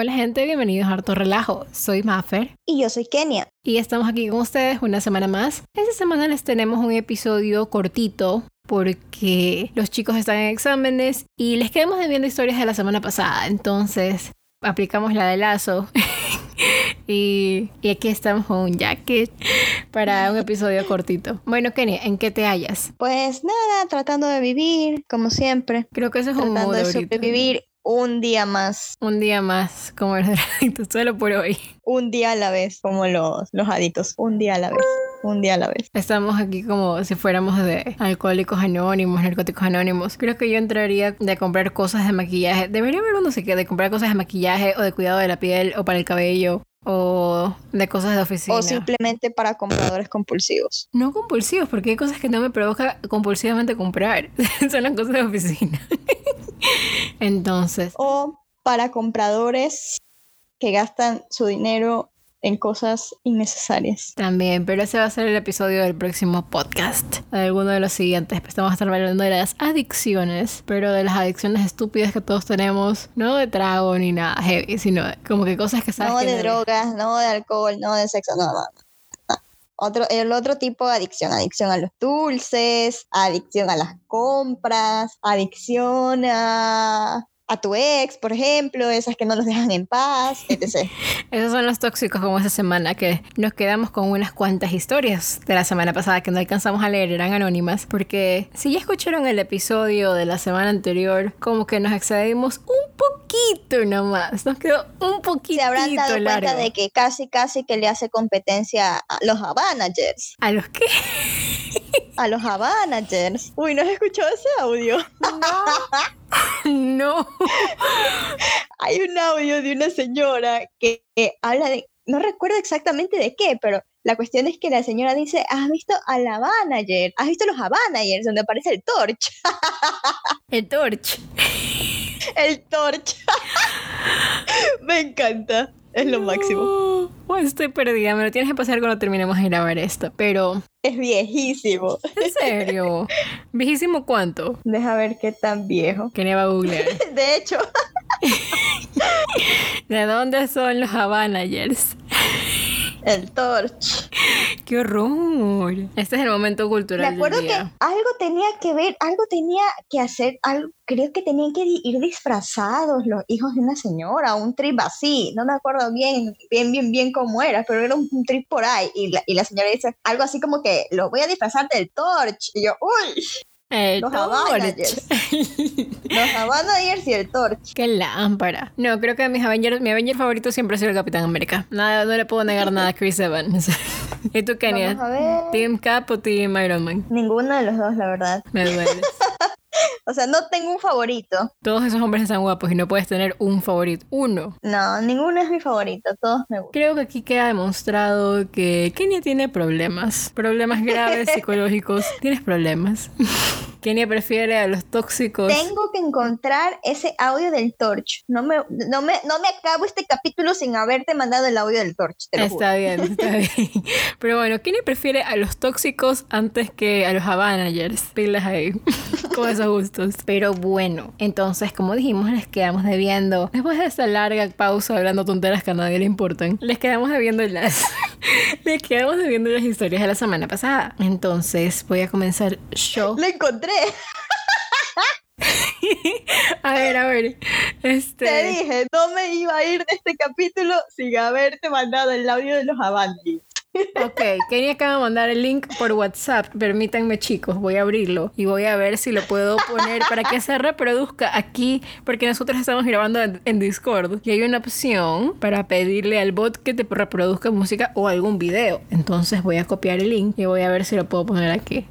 Hola gente, bienvenidos a Harto Relajo. Soy Maffer. Y yo soy Kenia. Y estamos aquí con ustedes una semana más. Esta semana les tenemos un episodio cortito porque los chicos están en exámenes y les quedamos debiendo historias de la semana pasada. Entonces aplicamos la de lazo. y, y, aquí estamos con un jacket para un episodio cortito. Bueno, Kenia, ¿en qué te hallas? Pues nada, tratando de vivir, como siempre. Creo que eso es un Tratando mood de ahorita. sobrevivir un día más. Un día más como el adicto, solo por hoy. Un día a la vez, como los, los adictos. Un día a la vez. Un día a la vez. Estamos aquí como si fuéramos de alcohólicos anónimos, narcóticos anónimos. Creo que yo entraría de comprar cosas de maquillaje. Debería haber uno sé qué, de comprar cosas de maquillaje o de cuidado de la piel o para el cabello o de cosas de oficina. O simplemente para compradores compulsivos. No compulsivos, porque hay cosas que no me provoca compulsivamente comprar. Son las cosas de oficina. Entonces, O para compradores que gastan su dinero en cosas innecesarias. también, pero ese va a ser el episodio del próximo podcast. Alguno de los siguientes. Pues vamos a estar hablando de las adicciones, pero de las adicciones estúpidas que todos tenemos. No de trago ni nada heavy, sino como que cosas que sabes No que de no- drogas, no de alcohol, no de sexo, no, no. no. Otro, el otro tipo de adicción, adicción a los dulces, adicción a las compras, adicción a, a tu ex, por ejemplo, esas que no los dejan en paz, etc. Esos son los tóxicos como esta semana, que nos quedamos con unas cuantas historias de la semana pasada que no alcanzamos a leer, eran anónimas, porque si ya escucharon el episodio de la semana anterior, como que nos excedimos un poquito nomás, nos quedó un poquito Se habrán dado cuenta de que casi, casi que le hace competencia a los Havanagers. ¿A los qué? A los Havanagers. Uy, ¿no has escuchado ese audio? no. Hay un audio de una señora que, que habla de, no recuerdo exactamente de qué, pero la cuestión es que la señora dice, ¿has visto a la Manager? ¿Has visto los Havanagers donde aparece el Torch? El torch. El Torch. Me encanta. Es lo máximo. Bueno, estoy perdida, me lo tienes que pasar cuando terminemos de grabar esto, pero... Es viejísimo. ¿En serio? ¿Viejísimo cuánto? Deja ver qué tan viejo. Que va a googlear. De hecho, ¿De dónde son los Havanagers? El Torch. ¡Qué horror! Este es el momento Me cultural acuerdo del que algo tenía que ver, algo tenía que hacer, algo, creo que tenían que ir disfrazados los hijos de una señora, un trip así, no me acuerdo bien, bien, bien, bien cómo era, pero era un, un trip por ahí, y la, y la señora dice algo así como que los voy a disfrazar del Torch, y yo, uy, El los torch. Avengers. los Avengers y el Torch. ¡Qué lámpara! No, creo que mis Avengers, mi Avenger favorito siempre ha sido el Capitán América. Nada, no le puedo negar nada a Chris Evans. ¿Y tú, Kenia? Vamos a ver. ¿Team Cap o Team Iron Man? Ninguno de los dos, la verdad. Me duele. O sea, no tengo un favorito. Todos esos hombres están guapos y no puedes tener un favorito. Uno. No, ninguno es mi favorito, todos me gustan. Creo que aquí queda demostrado que Kenia tiene problemas. Problemas graves psicológicos. Tienes problemas. Kenia prefiere a los tóxicos. Tengo que encontrar ese audio del Torch. No me, no me, no me acabo este capítulo sin haberte mandado el audio del Torch. Te lo juro. Está bien, está bien. Pero bueno, Kenia prefiere a los tóxicos antes que a los Avanagers. Pilas ahí. Con esos gustos. Pero bueno, entonces, como dijimos, les quedamos debiendo. Después de esta larga pausa hablando tonteras que a nadie le importan, les quedamos debiendo las. les quedamos debiendo las historias de la semana pasada. Entonces, voy a comenzar yo. Lo encontré. A ver, a ver. Este. Te dije, no me iba a ir de este capítulo sin haberte mandado el audio de los Avengers. Ok, Kenia acaba de mandar el link por WhatsApp. Permítanme, chicos, voy a abrirlo y voy a ver si lo puedo poner para que se reproduzca aquí, porque nosotros estamos grabando en, en Discord y hay una opción para pedirle al bot que te reproduzca música o algún video. Entonces voy a copiar el link y voy a ver si lo puedo poner aquí.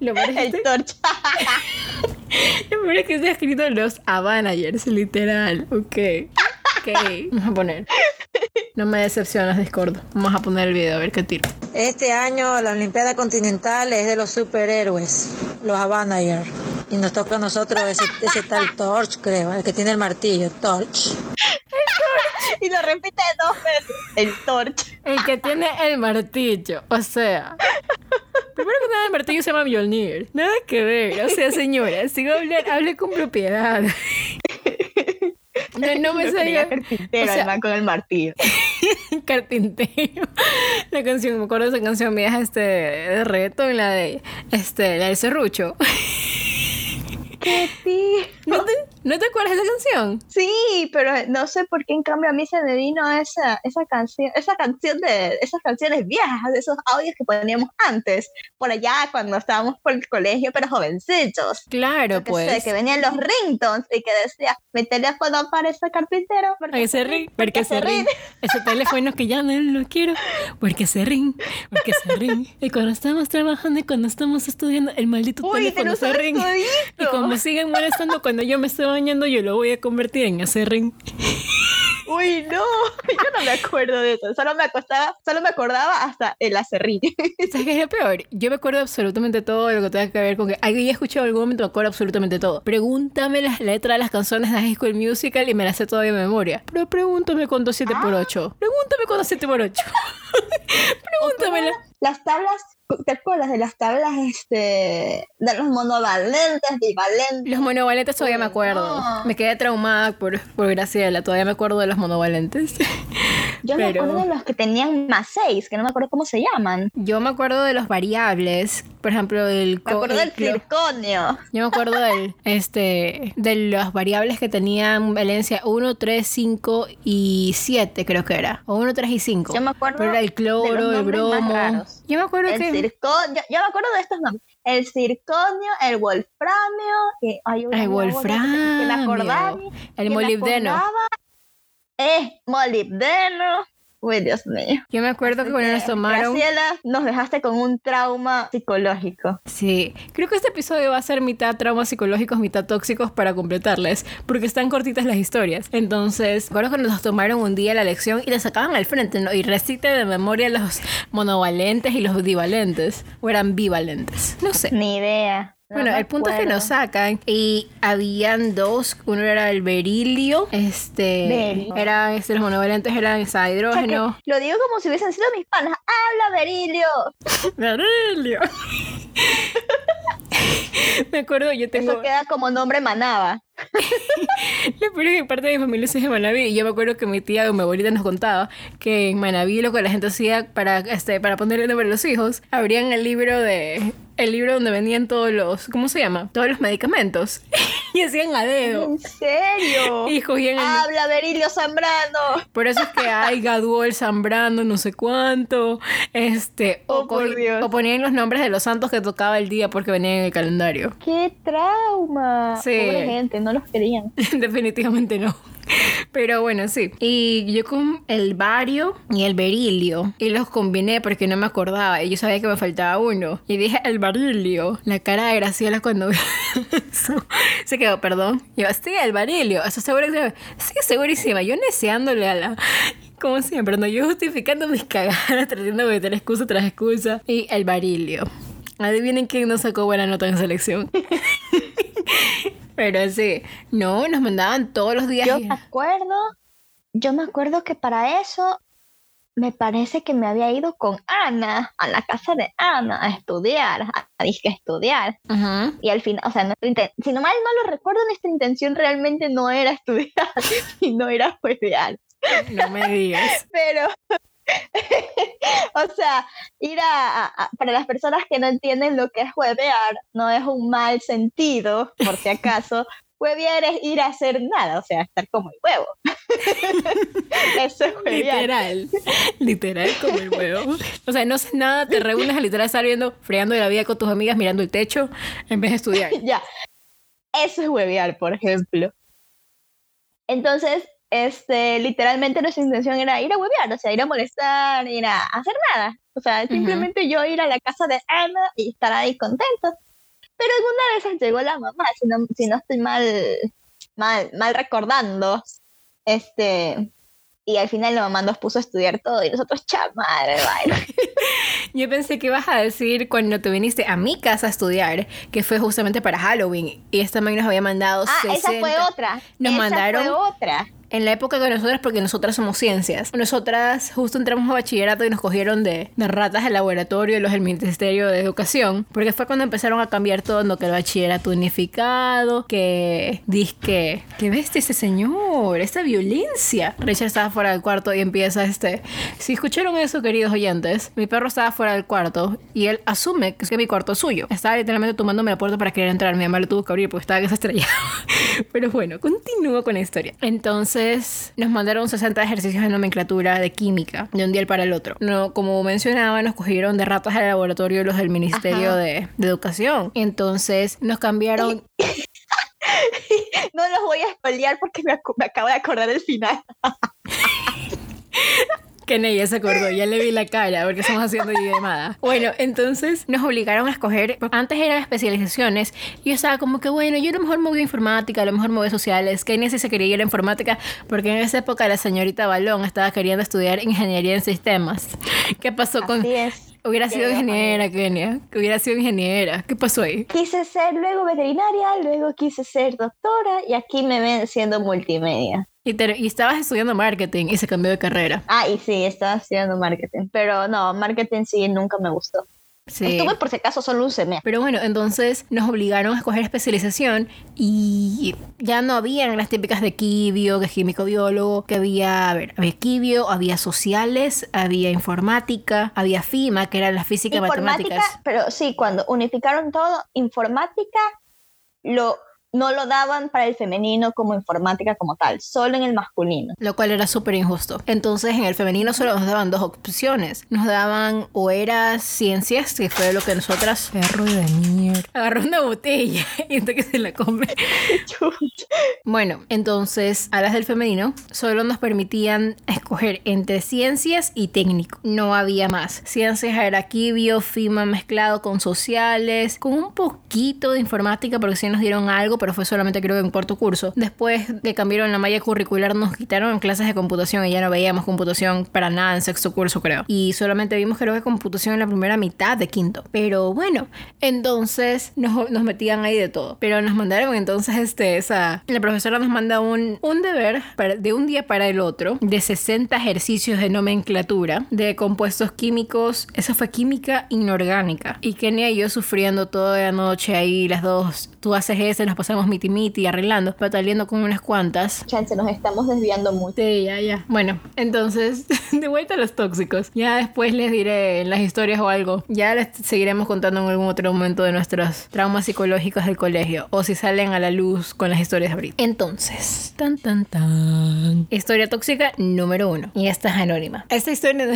Lo peor es El Torch. lo peor es que está escrito los Avanagers, literal. Ok. Ok. Vamos a poner. No me decepcionas, Discord. Vamos a poner el video a ver qué tiro. Este año la Olimpiada Continental es de los superhéroes, los Avengers. Y nos toca a nosotros ese, ese tal Torch, creo, el que tiene el martillo, Torch. Y lo repite dos veces. El Torch. El que tiene el martillo. O sea. Primero que nada, el martillo se llama Mjolnir. Nada que ver. O sea, señora, si va a hablar, hable con propiedad. No, no me salía. carpintero, O sea- el con el martillo. Carpintero. La canción, me acuerdo de esa canción vieja este de reto la de este, la del serrucho. ¿Qué tío? ¿No te, ¿No te acuerdas de esa canción? Sí, pero no sé por qué en cambio a mí se me vino esa, esa canción, esa canción de esas canciones viejas, de esos audios que poníamos antes, por allá cuando estábamos por el colegio, pero jovencitos. Claro, Que, pues. sé, que venían los ringtones y que decía, mi teléfono parece carpintero. porque se ríe, porque se ríe". Ese teléfono que ya no lo quiero, porque se ríe, porque se ríe. Y cuando estamos trabajando y cuando estamos estudiando, el maldito Uy, teléfono se ríe. Y como siguen molestando cuando yo me estoy bañando, yo lo voy a convertir en ring. Uy, no, yo no me acuerdo de eso, solo me acostaba, solo me acordaba hasta el acerrín. ¿Sabes qué es lo peor? Yo me acuerdo absolutamente todo lo que tenga que ver con que alguien he escuchado algún momento, me acuerdo absolutamente todo. Pregúntame las letras de las canciones de High School Musical y me las sé todavía de memoria. Pero pregúntame cuánto 7 por 8 Pregúntame cuánto 7 por 8 Pregúntamela. Las tablas, ¿te acuerdas de las tablas este, de los monovalentes, bivalentes? Los monovalentes todavía me acuerdo. no. Me quedé traumada por, por Graciela. Todavía me acuerdo de los monovalentes. Yo me acuerdo de los que tenían más seis, que no me acuerdo cómo se llaman. Yo me acuerdo de los variables. Por ejemplo, el... Me acuerdo el del circonio. Yo me acuerdo del, este, de las variables que tenían valencia 1, 3, 5 y 7, creo que era. O 1, 3 y 5. Yo me acuerdo Pero era el de cloro, los el más bromo. raros. Yo me acuerdo El que. Circonio, yo, yo me acuerdo de estos nombres. El circonio, el wolframio, y hay una- El voz que me wolframio. acordaba, El que molibdeno. Eh, molibdeno. Uy, Dios mío. Yo me acuerdo que cuando nos tomaron. Graciela, nos dejaste con un trauma psicológico. Sí, creo que este episodio va a ser mitad traumas psicológicos, mitad tóxicos para completarles, porque están cortitas las historias. Entonces, recuerdo que nos tomaron un día la lección y la sacaban al frente, ¿no? Y recite de memoria los monovalentes y los divalentes, o eran bivalentes, no sé. Ni idea. No Bueno, el punto es que nos sacan y habían dos, uno era el berilio, este, Berilio. era, este, los monovalentes eran O sea, hidrógeno. lo digo como si hubiesen sido mis panas. ¡Habla, Berilio! Berilio. Me acuerdo, yo tengo... Eso queda como nombre manaba. Lo peor es que parte de mi familia es de Manaví y yo me acuerdo que mi tía o mi abuelita nos contaba que en Manaví lo que la gente hacía para, este, para ponerle nombre a los hijos, abrían el libro de... El libro donde venían todos los... ¿Cómo se llama? Todos los medicamentos. y hacían a dedo. ¿En serio? Y cogían el... ¡Habla, Berilio Zambrano! Por eso es que hay Gaduol, Zambrano, no sé cuánto. Este, o, Oh, por cogí- Dios. o ponían los nombres de los santos que tocaba el día porque venían en el calendario. ¡Qué trauma! Sí. Pobre gente, no los querían. Definitivamente no. Pero bueno, sí. Y yo con el bario y el berilio. Y los combiné porque no me acordaba. Y yo sabía que me faltaba uno. Y dije el berilio. La cara de Graciela cuando eso. Se quedó, perdón. Y yo, sí, el berilio. ¿Eso seguro que Sí, segurísima. Yo neceándole a la. Como siempre, no yo justificando mis cagadas, tratando de meter excusa tras excusa. Y el barilio. Adivinen quién no sacó buena nota en selección. Pero sí, no, nos mandaban todos los días. Yo me acuerdo, yo me acuerdo que para eso me parece que me había ido con Ana a la casa de Ana a estudiar, a, a disque estudiar. Y al final, o sea, nuestra si no mal no lo recuerdo, nuestra intención realmente no era estudiar, sino era jueguear. No me digas. Pero, o sea, ir a, a- para las personas que no entienden lo que es huevear, no es un mal sentido, por si acaso. Huevear es ir a hacer nada, o sea, estar como el huevo. Eso es huevear. Literal. Literal como el huevo. O sea, no haces nada, te reúnes a literal estar viendo, fregando de la vida con tus amigas, mirando el techo, en vez de estudiar. Ya. Eso es huevear, por ejemplo. Entonces, este, literalmente nuestra intención era ir a huevear, o sea, ir a molestar, ir a hacer nada. O sea, simplemente yo ir a la casa de Ana y estar ahí contento. Pero alguna esas llegó la mamá, si no, si no estoy mal, mal, mal recordando. Este, y al final la mamá nos puso a estudiar todo y nosotros, chamadre, vaya. Yo pensé que ibas a decir cuando te viniste a mi casa a estudiar, que fue justamente para Halloween. Y esta también nos había mandado Ah, 60. esa fue otra. Nos esa mandaron fue otra. en la época de nosotras, porque nosotras somos ciencias. Nosotras justo entramos a bachillerato y nos cogieron de, de ratas del laboratorio y los del Ministerio de Educación, porque fue cuando empezaron a cambiar todo, ¿no? que el bachillerato unificado, que disque, que bestia ese señor, esta violencia. Richard estaba fuera del cuarto y empieza este, si escucharon eso, queridos oyentes, mi perro estaba fuera del cuarto y él asume que es que mi cuarto es suyo. Estaba literalmente tomándome la puerta para querer entrar, mi mamá lo tuvo que abrir porque estaba que se estrellaba. Pero bueno, continúo con la historia. Entonces, nos mandaron 60 ejercicios de nomenclatura de química de un día para el otro. No, como mencionaba, nos cogieron de ratas al laboratorio los del Ministerio de, de Educación. Entonces, nos cambiaron. No los voy a spoilear porque me, acabo de acordar del final. Que ella se acordó, ya le vi la cara porque estamos haciendo llamada. Bueno, entonces nos obligaron a escoger. Antes eran especializaciones y yo estaba como que, bueno, yo a lo mejor me voy a informática, a lo mejor me voy a sociales. Sí se quería ir a informática porque en esa época la señorita Balón estaba queriendo estudiar ingeniería en sistemas. ¿Qué pasó con.? Así es. Hubiera sido ingeniera, Kenia. Que hubiera sido ingeniera. ¿Qué pasó ahí? Quise ser luego veterinaria, luego quise ser doctora y aquí me ven siendo multimedia. Y, te- y estabas estudiando marketing y se cambió de carrera. Ah, y sí, estaba estudiando marketing, pero no, marketing sí nunca me gustó. Sí. Estuve por si acaso solo un semestre. Pero bueno, entonces nos obligaron a escoger especialización y ya no habían las típicas de quibio, es químico biólogo, que había, a ver, había quibio, había sociales, había informática, había FIMA, que era la física y Informática, matemáticas. pero sí, cuando unificaron todo, informática lo, no lo daban para el femenino como informática como tal, solo en el masculino. Lo cual era súper injusto. Entonces, en el femenino solo nos daban dos opciones. Nos daban o era ciencias, que fue lo que nosotras. Perro de mierda. Agarró una botella y entonces que se la come. Bueno, entonces a las del femenino solo nos permitían escoger entre ciencias y técnico. No había más. Ciencias era quibio, FIMA mezclado con sociales, con un poquito de informática porque sí nos dieron algo, pero fue solamente creo que en cuarto curso. Después de cambiaron la malla curricular nos quitaron clases de computación y ya no veíamos computación para nada en sexto curso creo. Y solamente vimos creo que computación en la primera mitad de quinto. Pero bueno, entonces nos, nos metían ahí de todo. Pero nos mandaron entonces este, esa... La profesora nos manda un, un deber para- de un día para el otro de 60 ejercicios de nomenclatura de compuestos químicos. Eso fue química inorgánica. Y Kenia y yo sufriendo toda la noche ahí, las dos. Tú haces ese, nos pasamos miti miti arreglando, bataleando con unas cuantas. Chance, nos estamos desviando mucho. Sí, ya, ya. Bueno, entonces, de vuelta a los tóxicos. Ya después les diré en las historias o algo. Ya les seguiremos contando en algún otro momento de nuestros traumas psicológicos del colegio. O si salen a la luz con las historias de ahorita. Entonces, tan, tan, tan. Historia tóxica número uno. Y esta es anónima. Esta historia,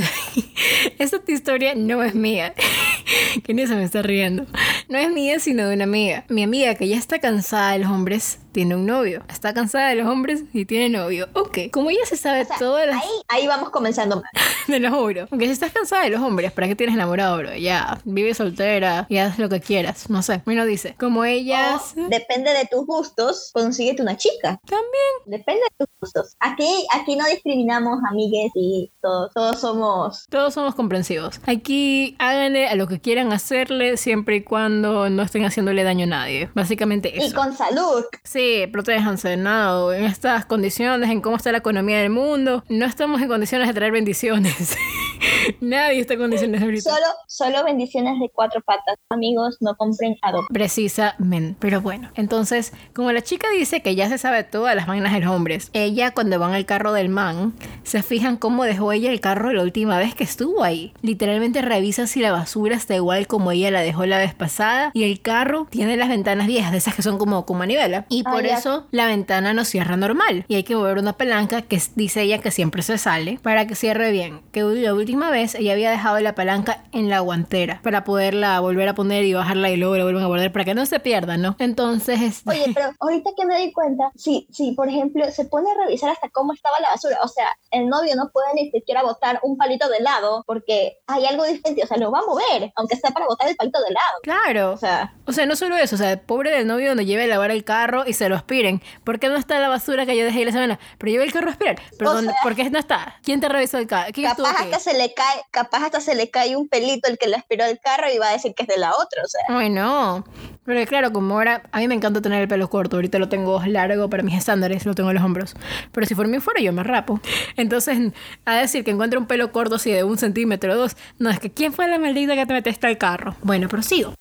esta historia no es mía. ni se me está riendo. No es mía, sino de una amiga. Mi amiga que ya está cansada de los hombres tiene un novio. Está cansada de los hombres y tiene novio. Ok. Como ella se sabe O sea, todas las... ahí, ahí vamos comenzando mal. Te lo juro. Aunque si estás cansada de los hombres, ¿para qué tienes enamorado, bro? Ya, vive soltera y haz lo que quieras. No sé. Bueno, dice, como ellas... O, depende de tus gustos, consíguete una chica. También. Depende de tus gustos. Aquí, aquí no discriminamos amigues y todos, todos somos... Todos somos comprensivos. Aquí háganle a lo que quieran hacerle siempre y cuando no estén haciéndole daño a nadie. Básicamente eso. Y con salud. Sí, protéjanse, no, en estas condiciones, en cómo está la economía del mundo, no estamos en condiciones de traer bendiciones. Nadie está en condiciones ahorita. Solo, solo bendiciones de cuatro patas. Amigos, no compren adop. Precisamente. Pero bueno, entonces, como la chica dice que ya se sabe todas las vainas de los hombres, ella cuando van al carro del man, se fijan cómo dejó ella el carro la última vez que estuvo ahí. Literalmente revisa si la basura está igual como ella la dejó la vez pasada y el carro tiene las ventanas viejas, de esas que son como con manivela. Y Ah, por ya. eso la ventana no cierra normal y hay que mover una palanca que dice ella que siempre se sale para que cierre bien. Que la última vez ella había dejado la palanca en la guantera para poderla volver a poner y bajarla y luego la vuelven a guardar para que no se pierda, ¿no? Entonces, este, Oye, pero ahorita que me doy cuenta, si, si por ejemplo se pone a revisar hasta cómo estaba la basura, o sea, el novio no puede ni siquiera botar un palito de helado porque hay algo diferente, o sea, lo va a mover, aunque sea para botar el palito de helado. claro. O sea, O sea, no solo eso, o sea, pobre del novio donde lleve a lavar el carro y se lo aspiren. ¿Por qué no está la basura que yo dejé ahí la semana? Pero lleve el carro a aspirar. Pero O ¿dónde- sea- ¿por qué no está? ¿Quién te revisó el carro? ¿Quién estuvo capaz hasta se le cae, capaz hasta se le cae un pelito el que le aspiró el carro y va a decir que es de la otra, o sea. Ay, no. Pero claro, como ahora, a mí me encanta tener el pelo corto. Ahorita lo tengo largo para mis estándares, lo tengo en los hombros. Pero si por mí fuera, yo me rapo. Entonces, a decir que encuentro un pelo corto así de un centímetro o dos, no, es que ¿quién fue la maldita que te metiste al carro? Bueno, prosigo.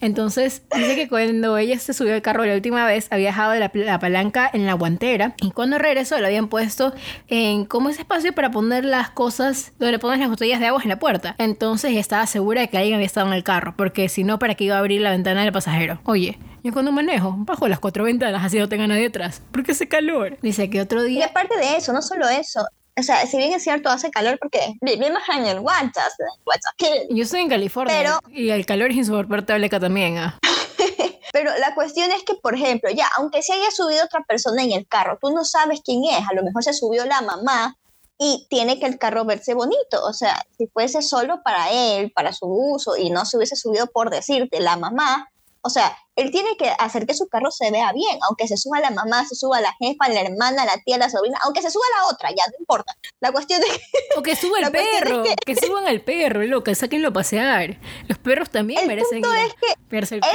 Entonces, dice que cuando ella se subió al carro la última vez, había dejado la, la palanca en la guantera y cuando regresó lo habían puesto en como ese espacio para poner las cosas donde pones las botellas de agua en la puerta. Entonces, estaba segura de que alguien había estado en el carro, porque si no, ¿para qué iba a abrir la ventana del pasajero? Oye, yo cuando manejo, bajo las cuatro ventanas así no tenga nadie atrás, porque hace calor. Dice que otro Y día... aparte de eso, no solo eso, o sea, si bien es cierto, hace calor porque vivimos en el Guachas. Yo estoy en California Pero- y el calor es insoportable acá también. ah. Pero la cuestión es que, por ejemplo, ya, aunque se haya subido otra persona en el carro, tú no sabes quién es, a lo mejor se subió la mamá y tiene que el carro verse bonito. O sea, si fuese solo para él, para su uso, y no se hubiese subido por decirte la mamá, o sea, él tiene que hacer que su carro se vea bien, aunque se suba la mamá, se suba la jefa, la hermana, la tía, la sobrina, aunque se suba la otra, ya no importa. La cuestión es que O que suba el es perro, que... que- suban al perro, loca, sáquenlo a pasear. Los perros también El merecen punto es que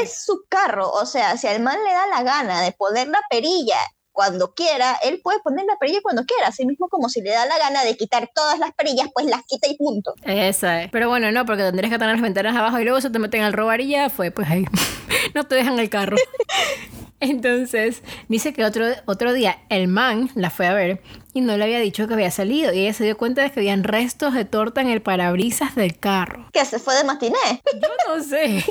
es su carro, o sea, si al man le da la gana de poner la perilla cuando quiera, él puede poner la perilla cuando quiera, así mismo como si le da la gana de quitar todas las perillas, pues las quita y punto. Esa es. Pero bueno, no, porque tendrías que tener las ventanas abajo y luego se te meten al robar y ya fue, pues ahí. no te dejan el carro. Entonces, dice que otro, otro día el man la fue a ver y no le había dicho que había salido. Y ella se dio cuenta de que habían restos de torta en el parabrisas del carro. Que se fue de matiné. Yo no sé,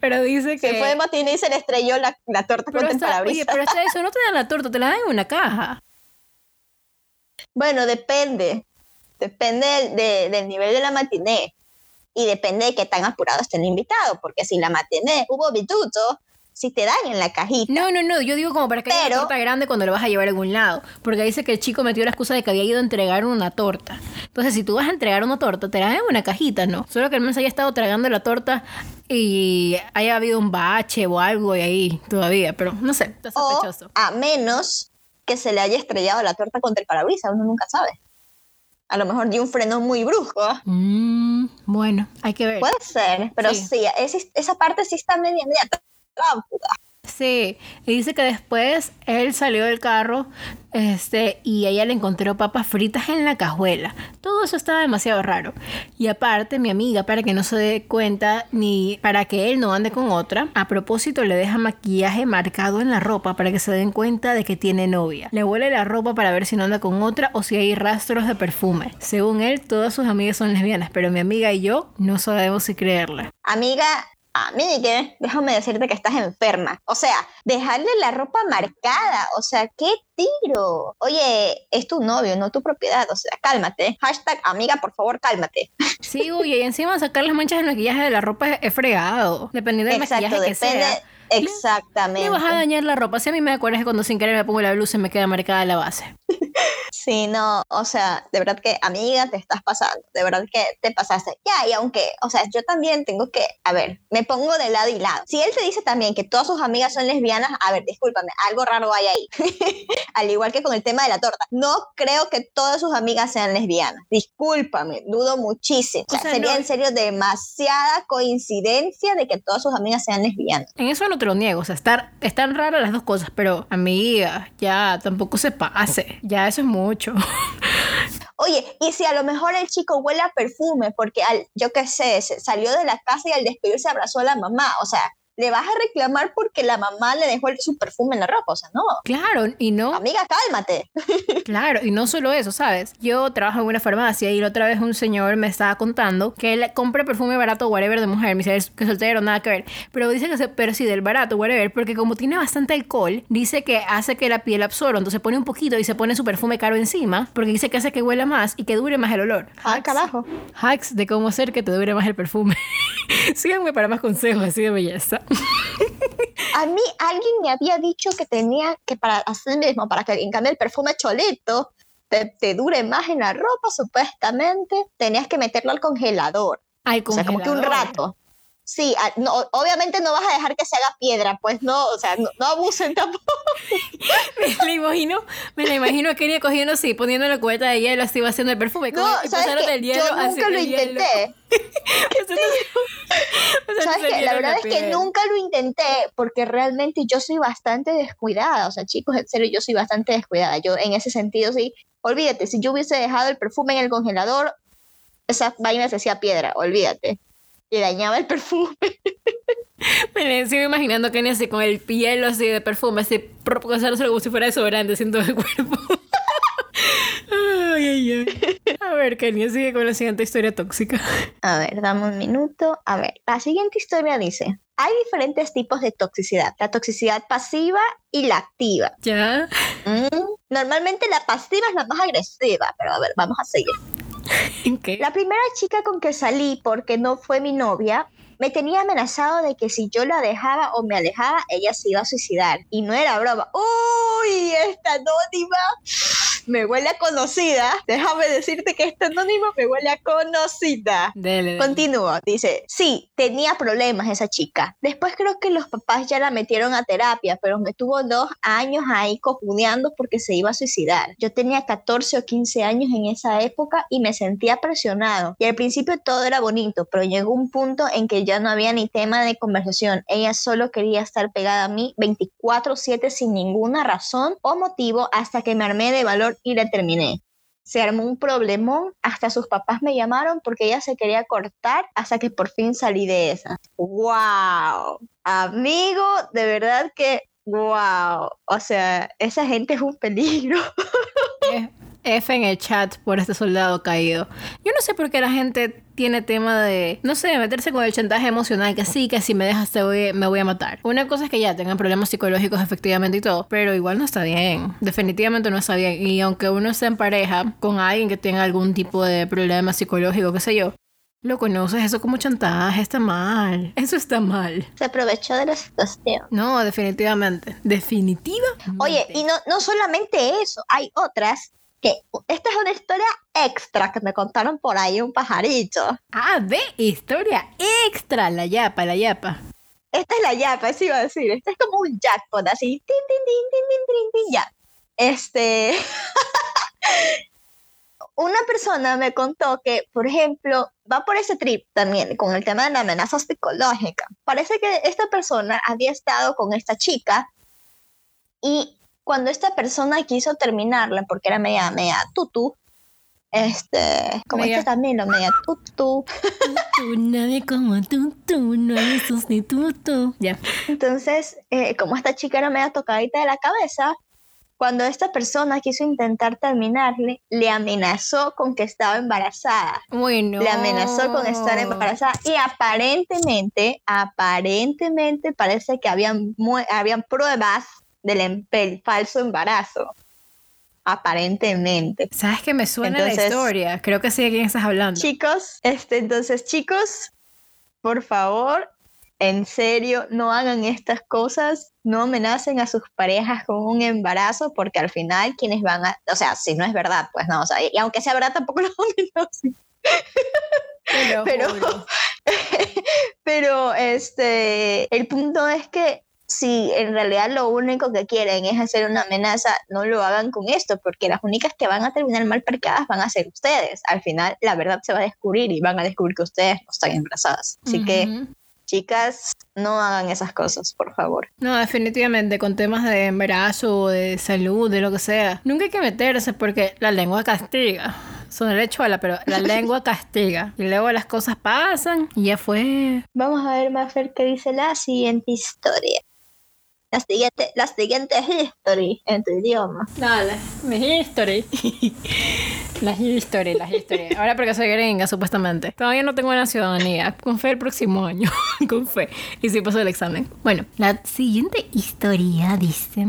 pero dice que... Se fue de matiné y se le estrelló la, la torta pero contra el oye, parabrisas. pero hasta eso no te dan la torta, te la dan en una caja. Bueno, depende. Depende del, de- del nivel de la matiné. Y depende de qué tan apurado esté el invitado. Porque si la matiné hubo bituto, si te dan en la cajita. No, no, no, yo digo como para que haya Pero- una torta grande cuando lo vas a llevar a algún lado. Porque dice que el chico metió la excusa de que había ido a entregar una torta. Entonces, si tú vas a entregar una torta, te la dan en una cajita, ¿no? Solo que el mes haya estado tragando la torta y haya habido un bache o algo y ahí todavía. Pero no sé, está O sospechoso. a menos que se le haya estrellado la torta contra el parabrisas, uno nunca sabe. A lo mejor dio un freno muy brusco. Mm, bueno, hay que ver. Puede ser, pero Sí. sí, es- esa parte sí está media, media Sí, y dice que después él salió del carro este, y ella le encontró papas fritas en la cajuela. Todo eso estaba demasiado raro. Y aparte, mi amiga, para que no se dé cuenta ni para que él no ande con otra, a propósito le deja maquillaje marcado en la ropa para que se den cuenta de que tiene novia. Le huele la ropa para ver si no anda con otra o si hay rastros de perfume. Según él, todas sus amigas son lesbianas, pero mi amiga y yo no sabemos si creerle. Amiga, amiga, déjame decirte que estás enferma. O sea, dejarle la ropa marcada, o sea, qué tiro. Oye, es tu novio, no tu propiedad, o sea, cálmate. Hashtag amiga, por favor, cálmate. Sí, oye, y encima sacar las manchas del maquillaje de la ropa es, es fregado. Dependiendo del Exacto, maquillaje que depende. sea. Exactamente. Me vas a dañar la ropa. Si a mí me acuerdas que cuando sin querer me pongo la blusa y me queda marcada la base. Sí, no, o sea, de verdad que, amiga, te estás pasando, de verdad que te pasaste. Ya, y aunque, o sea, yo también tengo que, a ver, me pongo de lado y lado. Si él te dice también que todas sus amigas son lesbianas, a ver, discúlpame, algo raro hay ahí. Al igual que con el tema de la torta. No creo que todas sus amigas sean lesbianas. Discúlpame, dudo muchísimo. O sea, O sea, sería no- en serio demasiada coincidencia de que todas sus amigas sean lesbianas. En eso no te lo niego. O sea, estar, están raras las dos cosas, pero amiga, ya tampoco se pase. Ya eso es mucho. Oye, y si a lo mejor el chico huele a perfume porque al, yo qué sé, se salió de la casa y al despedirse abrazó a la mamá, o sea, le vas a reclamar porque la mamá le dejó el- su perfume en la ropa, o sea, no. Claro, y no, Amiga, cálmate. Claro, y no solo eso, ¿sabes? Yo trabajo en una farmacia y la otra vez un señor me estaba contando que él compra perfume barato whatever de mujer. Me dice "Es que soltero, nada que ver. Pero dice que se, pero sí, del barato whatever, porque como tiene bastante alcohol, dice que hace que la piel absorba. Entonces pone un poquito y se pone su perfume caro encima, porque dice que hace que huela más y que dure más el olor. Ah, carajo. Hacks de cómo hacer que te dure más el perfume. Síganme para más consejos así de belleza. A mí alguien me había dicho que tenía que para hacer mismo, para que en cambio el perfume cholito te, te dure más en la ropa, supuestamente, tenías que meterlo al congelador. Al O sea, como que un congelador. rato. Sí, ah, no, obviamente no vas a dejar que se haga piedra, pues no, o sea, no, no abusen tampoco. me la imagino, me la imagino a Kenia cogiendo así, poniendo la cubeta de hielo, así va haciendo el perfume. No, y ¿sabes pasaron del hielo Yo nunca lo intenté. ¿Sabes qué? La verdad es que nunca lo intenté porque realmente yo soy bastante descuidada. O sea, chicos, en serio, yo soy bastante descuidada. Yo en ese sentido sí, olvídate, si yo hubiese dejado el perfume en el congelador, esa vaina se hacía piedra, olvídate. Y dañaba el perfume. Me sigo imaginando a Kenia así con el hielo así de perfume, así pasándose como si fuera desodorante en todo el cuerpo. ay, ay, ay. A ver, Kenia, sigue con la siguiente historia tóxica. A ver, dame un minuto. A ver, la siguiente historia dice, hay diferentes tipos de toxicidad. La toxicidad pasiva y la activa. ¿Ya? Mm, Normalmente la pasiva es la más agresiva, pero a ver, vamos a seguir. ¿Qué? La primera chica con que salí porque no fue mi novia me tenía amenazado de que si yo la dejaba o me alejaba, ella se iba a suicidar. Y no era broma. ¡Uy! Esta anónima me huele a conocida. Déjame decirte que esta anónima me huele a conocida. Dele, dele. Continúo, dice, sí, tenía problemas esa chica. Después creo que los papás ya la metieron a terapia, pero me tuvo dos años ahí cojudeando porque se iba a suicidar. Yo tenía 14 o 15 años en esa época y me sentía presionado. Y al principio todo era bonito, pero llegó un punto en que ya no había ni tema de conversación. Ella solo quería estar pegada a mí 24/7 sin ninguna razón o motivo hasta que me armé de valor y la terminé se armó un problemón, hasta sus papás me llamaron porque ella se quería cortar hasta que por fin salí de esa. ¡Wow! Amigo, de verdad que, wow. O sea, esa gente es un peligro. F en el chat por este soldado caído. Yo no sé por qué la gente tiene tema de, no sé, meterse con el chantaje emocional, que sí, que si me dejas te voy, me voy a matar. Una cosa es que ya tengan problemas psicológicos efectivamente y todo, pero igual no está bien. Definitivamente no está bien. Y aunque uno esté en pareja con alguien que tenga algún tipo de problema psicológico, qué sé yo, lo conoces eso como chantaje, está mal. Eso está mal. Se aprovechó de la situación. No, definitivamente. Definitivamente. Oye, y no, no solamente eso, hay otras que, esta es una historia extra que me contaron por ahí un pajarito. Ah, ve, historia extra, la yapa, la yapa. Esta es la yapa, eso iba a decir. Este es como un jackpot, así. Tin, tin, tin, tin, tin, tin, ya. Este. Una persona me contó que, por ejemplo, va por ese trip también con el tema de la amenaza psicológica. Parece que esta persona había estado con esta chica y cuando esta persona quiso terminarla, porque era media, media tutu, este, como este Camilo, media tutu, Tú, nadie como tú, no hay sustituto. Ya. Entonces, eh, como esta chica era media tocadita de la cabeza, cuando esta persona quiso intentar terminarle, le amenazó con que estaba embarazada. Bueno. Le amenazó con estar embarazada y aparentemente, aparentemente parece que habían, habían pruebas del falso embarazo. Aparentemente. ¿Sabes que me suena la Entonces- historia? Creo que sé de quién estás hablando. Chicos, este, entonces chicos, por favor, en serio, no hagan estas cosas, no amenacen a sus parejas con un embarazo, porque al final quienes van a, o sea, si no es verdad, pues no, o sea, y aunque sea verdad, tampoco lo amenacen. Pero-. Pero este, el punto es que si en realidad lo único que quieren es hacer una amenaza, no lo hagan con esto, porque las únicas que van a terminar mal parqueadas van a ser ustedes. Al final, la verdad se va a descubrir y van a descubrir que ustedes no están embarazadas. Así que, Ujú. chicas, no hagan esas cosas, por favor. No, definitivamente, con temas de embarazo, de salud, de lo que sea. Nunca hay que meterse porque la lengua castiga. Son derechuela, pero la lengua castiga. Y luego las cosas pasan y ya fue. Vamos a ver, Mafer, qué dice la siguiente historia. La siguiente, la siguiente history en tu idioma. Dale, mi history. las history, las history. Ahora porque soy gringa, supuestamente. Todavía no tengo la ciudadanía. Con fe el próximo año. Con fe. Y si paso el examen. Bueno, la siguiente historia dice.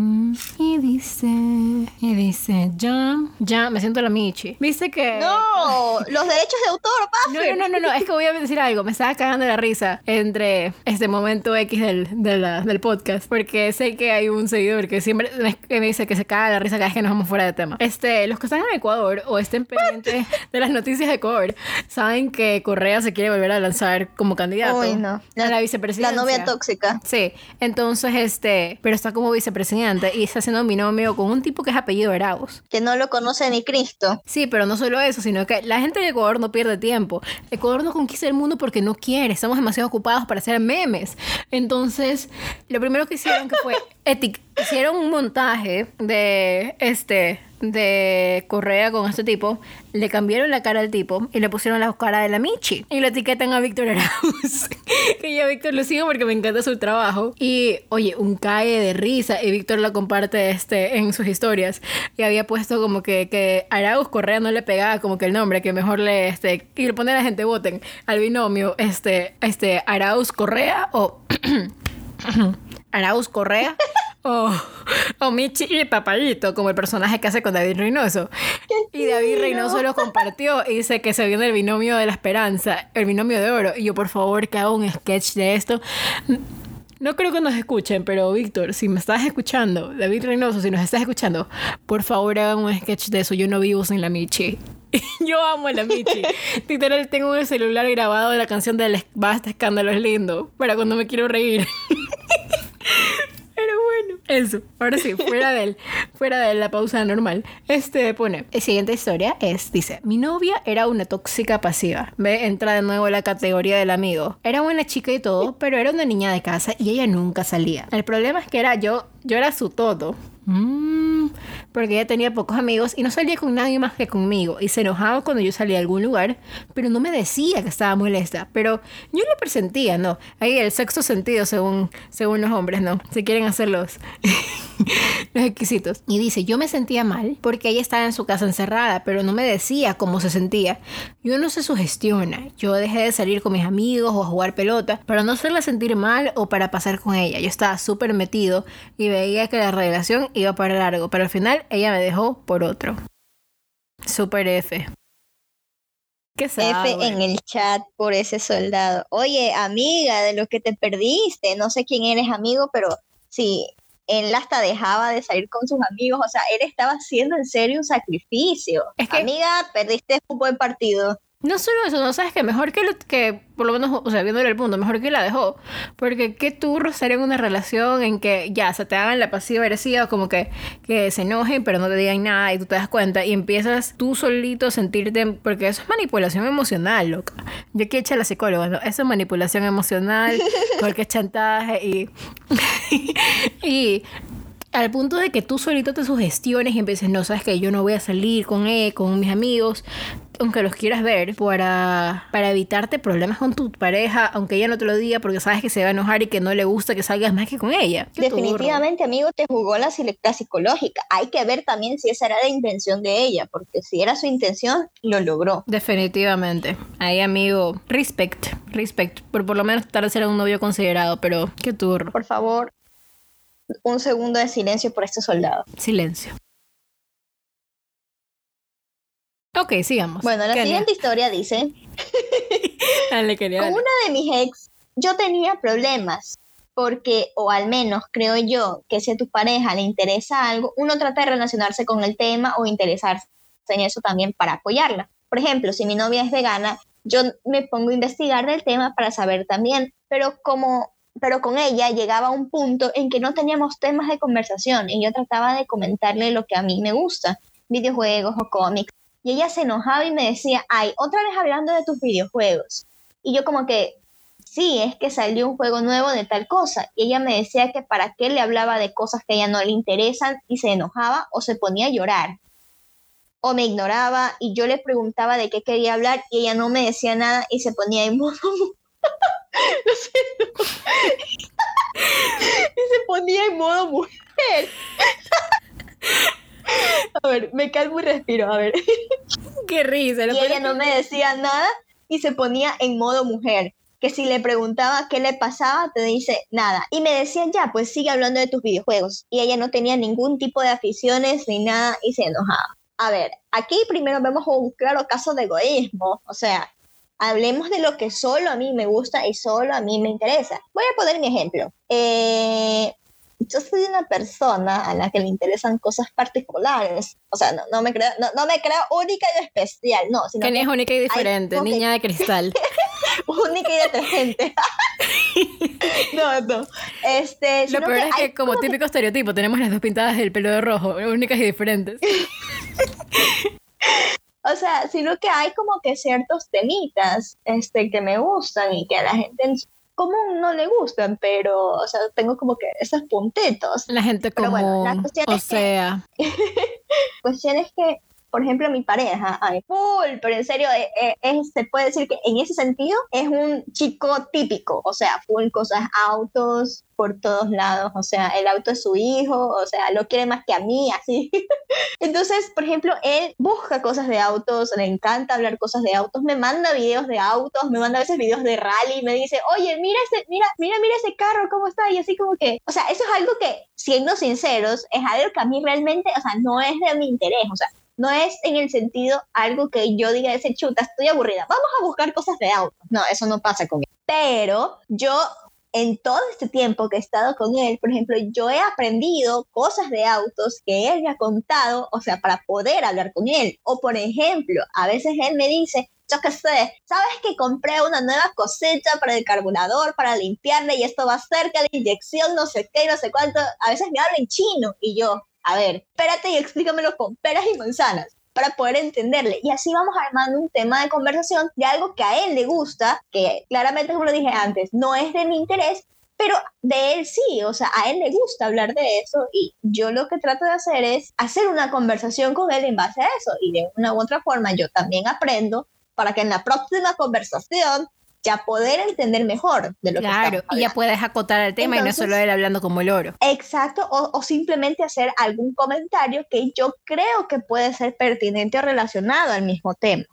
Y dice. Y dice. Ya. Ya, me siento la Michi. Dice que. No, los derechos de autor, No, Mafer. no, no, no, no, es que voy a decir algo. Me estaba cagando la risa entre este momento X del, de la- del podcast. Porque sé que hay un seguidor que siempre me, que me dice que se caga la risa cada vez que nos vamos fuera de tema. Este, los que están en Ecuador o estén estén pendientes de las noticias de Cover, saben que Correa se quiere volver a lanzar como candidato Uy, no. a La, la la vicepresidencia. novia tóxica. Sí, entonces este, pero está como vicepresidente y está haciendo binomio con un tipo que es apellido Arauz. Que no lo conoce ni Cristo. Sí, pero no solo eso, sino que la gente de Ecuador no pierde tiempo. Ecuador no conquista el mundo porque no quiere, estamos demasiado ocupados para hacer memes. Entonces, lo primero que hicieron que fue etic hicieron un montaje de este de Correa con este tipo, le cambiaron la cara al tipo y le pusieron la cara de la Michi. Y lo etiquetan a Víctor Arauz. que yo a Víctor lo sigo porque me encanta su trabajo. Y oye, un cae de risa y Víctor lo comparte este en sus historias. Y había puesto como que, que Arauz Correa no le pegaba como que el nombre, que mejor le este y le pone a la gente voten al binomio este este Arauz Correa o Arauz Correa o, o Michi y Papayito, como el personaje que hace con David Reynoso. Y David Reynoso lo compartió y dice que se viene el binomio de la esperanza, el binomio de oro. Y yo, por favor, que haga un sketch de esto. No creo que nos escuchen, pero Víctor, si me estás escuchando, David Reynoso, si nos estás escuchando, por favor hagan un sketch de eso. Yo no vivo sin la Michi. Yo amo a la Michi. Literal, tengo en el celular grabado la canción del Basta Escándalo es lindo para cuando me quiero reír. Bueno, eso. Ahora sí, fuera de él, fuera de la pausa normal. Este pone, la siguiente historia es, dice, mi novia era una tóxica pasiva. Ve, entra de nuevo la categoría del amigo. Era buena chica y todo, pero era una niña de casa y ella nunca salía. El problema es que era yo, yo era su todo. Mm, porque ella tenía pocos amigos y no salía con nadie más que conmigo. Y se enojaba cuando yo salía a algún lugar, pero no me decía que estaba molesta. Pero yo lo presentía, ¿no? Ahí el sexto sentido, según, según los hombres, ¿no? Se quieren hacer los, los exquisitos. Y dice, yo me sentía mal porque ella estaba en su casa encerrada, pero no me decía cómo se sentía. Yo no se sugestiona. Yo dejé de salir con mis amigos o a jugar pelota para no hacerla sentir mal o para pasar con ella. Yo estaba súper metido y veía que la relación iba para largo, pero al final ella me dejó por otro. Super F. ¿Qué sabe? F en el chat por ese soldado. Oye, amiga, de lo que te perdiste, no sé quién eres amigo, pero sí, él hasta dejaba de salir con sus amigos, o sea, él estaba haciendo en serio un sacrificio. Es que- Amiga, perdiste un buen partido. No solo eso, no sabes que mejor que, lo- que por lo menos, o sea, viéndole el punto, mejor que la dejó. Porque qué turro estar en una relación en que ya se te hagan la pasiva agresiva, como que, que se enojen, pero no te digan nada y tú te das cuenta y empiezas tú solito a sentirte. Porque eso es manipulación emocional, loca. Yo aquí echa la psicóloga, ¿no? Eso es manipulación emocional, porque es chantaje y. y al punto de que tú solito te sugestiones y empieces, no, sabes que yo no voy a salir con él, con mis amigos, aunque los quieras ver, para, para evitarte problemas con tu pareja, aunque ella no te lo diga porque sabes que se va a enojar y que no le gusta que salgas más que con ella. Qué turro. Definitivamente, amigo, te jugó la, la psicológica. Hay que ver también si esa era la intención de ella, porque si era su intención, lo logró. Definitivamente. Ahí, amigo, respect, respect. Por por lo menos tal vez era un novio considerado, pero qué turro. Por favor, un segundo de silencio por este soldado. Silencio. Ok, sigamos. Bueno, la Kenia. siguiente historia dice, Dale, Kenia, con dale. una de mis ex, yo tenía problemas, porque, o al menos creo yo, que si a tu pareja le interesa algo, uno trata de relacionarse con el tema o interesarse en eso también para apoyarla. Por ejemplo, si mi novia es vegana, yo me pongo a investigar del tema para saber también, pero como pero con ella llegaba a un punto en que no teníamos temas de conversación y yo trataba de comentarle lo que a mí me gusta, videojuegos o cómics. Y ella se enojaba y me decía, ay, otra vez hablando de tus videojuegos. Y yo como que, sí, es que salió un juego nuevo de tal cosa. Y ella me decía que para qué le hablaba de cosas que a ella no le interesan y se enojaba o se ponía a llorar. O me ignoraba y yo le preguntaba de qué quería hablar y ella no me decía nada y se ponía en. Lo siento. y se ponía en modo mujer. A ver, me calmo y respiro, a ver. Qué risa. lo Y ella no me decía nada y se ponía en modo mujer. Que si le preguntaba qué le pasaba, te dice nada. Y me decían, ya, pues sigue hablando de tus videojuegos. Y ella no tenía ningún tipo de aficiones ni nada y se enojaba. A ver, aquí primero vemos un claro caso de egoísmo. O sea, hablemos de lo que solo a mí me gusta y solo a mí me interesa. Voy a poner mi ejemplo. Eh, yo soy una persona a la que le interesan cosas particulares. O sea, no, no me creo, no, no, me creo única y especial, no. Sino que es única y diferente, niña de cristal. única y detergente. no, no. Este, Lo peor es que, como típico estereotipo, tenemos las dos pintadas del pelo de rojo, únicas y diferentes. O sea, sino que hay como que ciertos temitas este, que me gustan y que a la gente en común no le gustan, pero, o sea, tengo como que esos puntitos. La gente común, o sea. cuestión es que por ejemplo, mi pareja, ay, full, pero en serio, eh, eh, se puede decir que en ese sentido es un chico típico, o sea, full cosas, autos por todos lados, o sea, el auto es su hijo, o sea, lo quiere más que a mí, así. Entonces, por ejemplo, él busca cosas de autos, le encanta hablar cosas de autos, me manda videos de autos, me manda a veces videos de rally, me dice, oye, mira ese, mira, mira, mira ese carro, cómo está, y así como que, o sea, eso es algo que, siendo sinceros, es algo que a mí realmente, o sea, no es de mi interés, o sea, no es en el sentido algo que yo diga ese chuta, estoy aburrida, vamos a buscar cosas de autos. No, eso no pasa conmigo. Pero yo en todo este tiempo que he estado con él, por ejemplo, yo he aprendido cosas de autos que él me ha contado, o sea, para poder hablar con él. O por ejemplo, a veces él me dice, yo qué sé, ¿sabes que compré una nueva cosecha para el carburador, para limpiarle y esto va a hacer que la inyección no sé qué, no sé cuánto? A veces me habla en chino y yo, a ver, espérate y explícamelo con peras y manzanas para poder entenderle. Y así vamos armando un tema de conversación de algo que a él le gusta, que claramente, como lo dije antes, no es de mi interés, pero de él sí, o sea, a él le gusta hablar de eso y yo lo que trato de hacer es hacer una conversación con él en base a eso y de una u otra forma yo también aprendo para que en la próxima conversación ya poder entender mejor de lo que Claro, y ya puedes acotar el tema y no solo él hablando como el oro. Exacto, o, o, simplemente hacer algún comentario que yo creo que puede ser pertinente o relacionado al mismo tema.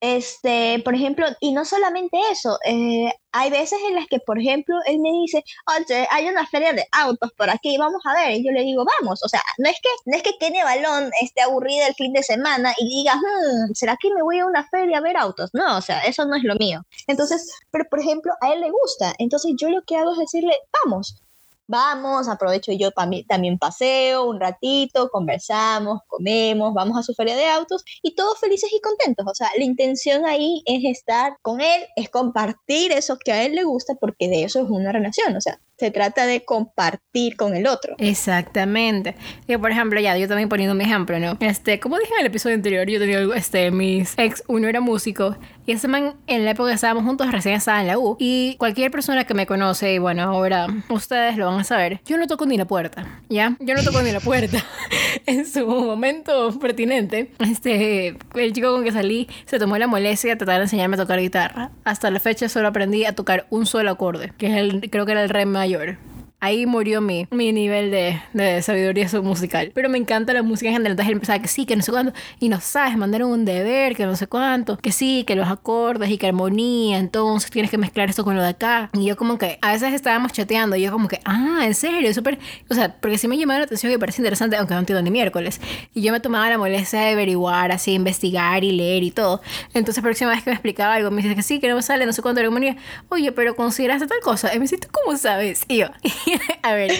Este, por ejemplo, y no solamente eso, eh, hay veces en las que, por ejemplo, él me dice, oye, hay una feria de autos por aquí, vamos a ver, y yo le digo, vamos, o sea, no es que, no es que Kenny Balón esté aburrida el fin de semana y diga, hmm, ¿será que me voy a una feria a ver autos? No, o sea, eso no es lo mío. Entonces, pero por ejemplo, a él le gusta, entonces yo lo que hago es decirle, vamos, vamos, aprovecho yo también paseo un ratito, conversamos, comemos, vamos a su feria de autos y todos felices y contentos. O sea, la intención ahí es estar con él, es compartir eso que a él le gusta porque de eso es una relación. O sea, se trata de compartir con el otro. Exactamente. Y por ejemplo, ya, yo también poniendo mi ejemplo, ¿no? Este, como dije en el episodio anterior, yo tenía, este, mis ex, uno era músico, y ese man, en la época que estábamos juntos, recién estaba en la U, y cualquier persona que me conoce, y bueno, ahora ustedes lo van a saber, yo no toco ni la puerta, ¿ya? Yo no toco ni la puerta. en su momento pertinente, este, el chico con que salí se tomó la molestia de tratar de enseñarme a tocar guitarra. Hasta la fecha solo aprendí a tocar un solo acorde, que es el, creo que era el re mayor. mayor. Ahí murió mi, mi nivel de, de sabiduría musical. Pero me encanta la música en general. Entonces él empezaba que sí, que no sé cuánto. Y no sabes, mandaron un deber, que no sé cuánto. Que sí, que los acordes y que armonía. Entonces tienes que mezclar esto con lo de acá. Y yo como que a veces estábamos chateando. Y yo como que, ah, en serio, súper. O sea, porque sí me llamaba la atención me parece interesante, aunque no entiendo ni miércoles. Y yo me tomaba la molestia de averiguar, así, investigar y leer y todo. Entonces, próxima vez que me explicaba algo, me dice que sí, que no me sale, no sé cuánto armonía. Oye, pero consideraste tal cosa. Y me dice, ¿tú cómo sabes? Y yo, a ver,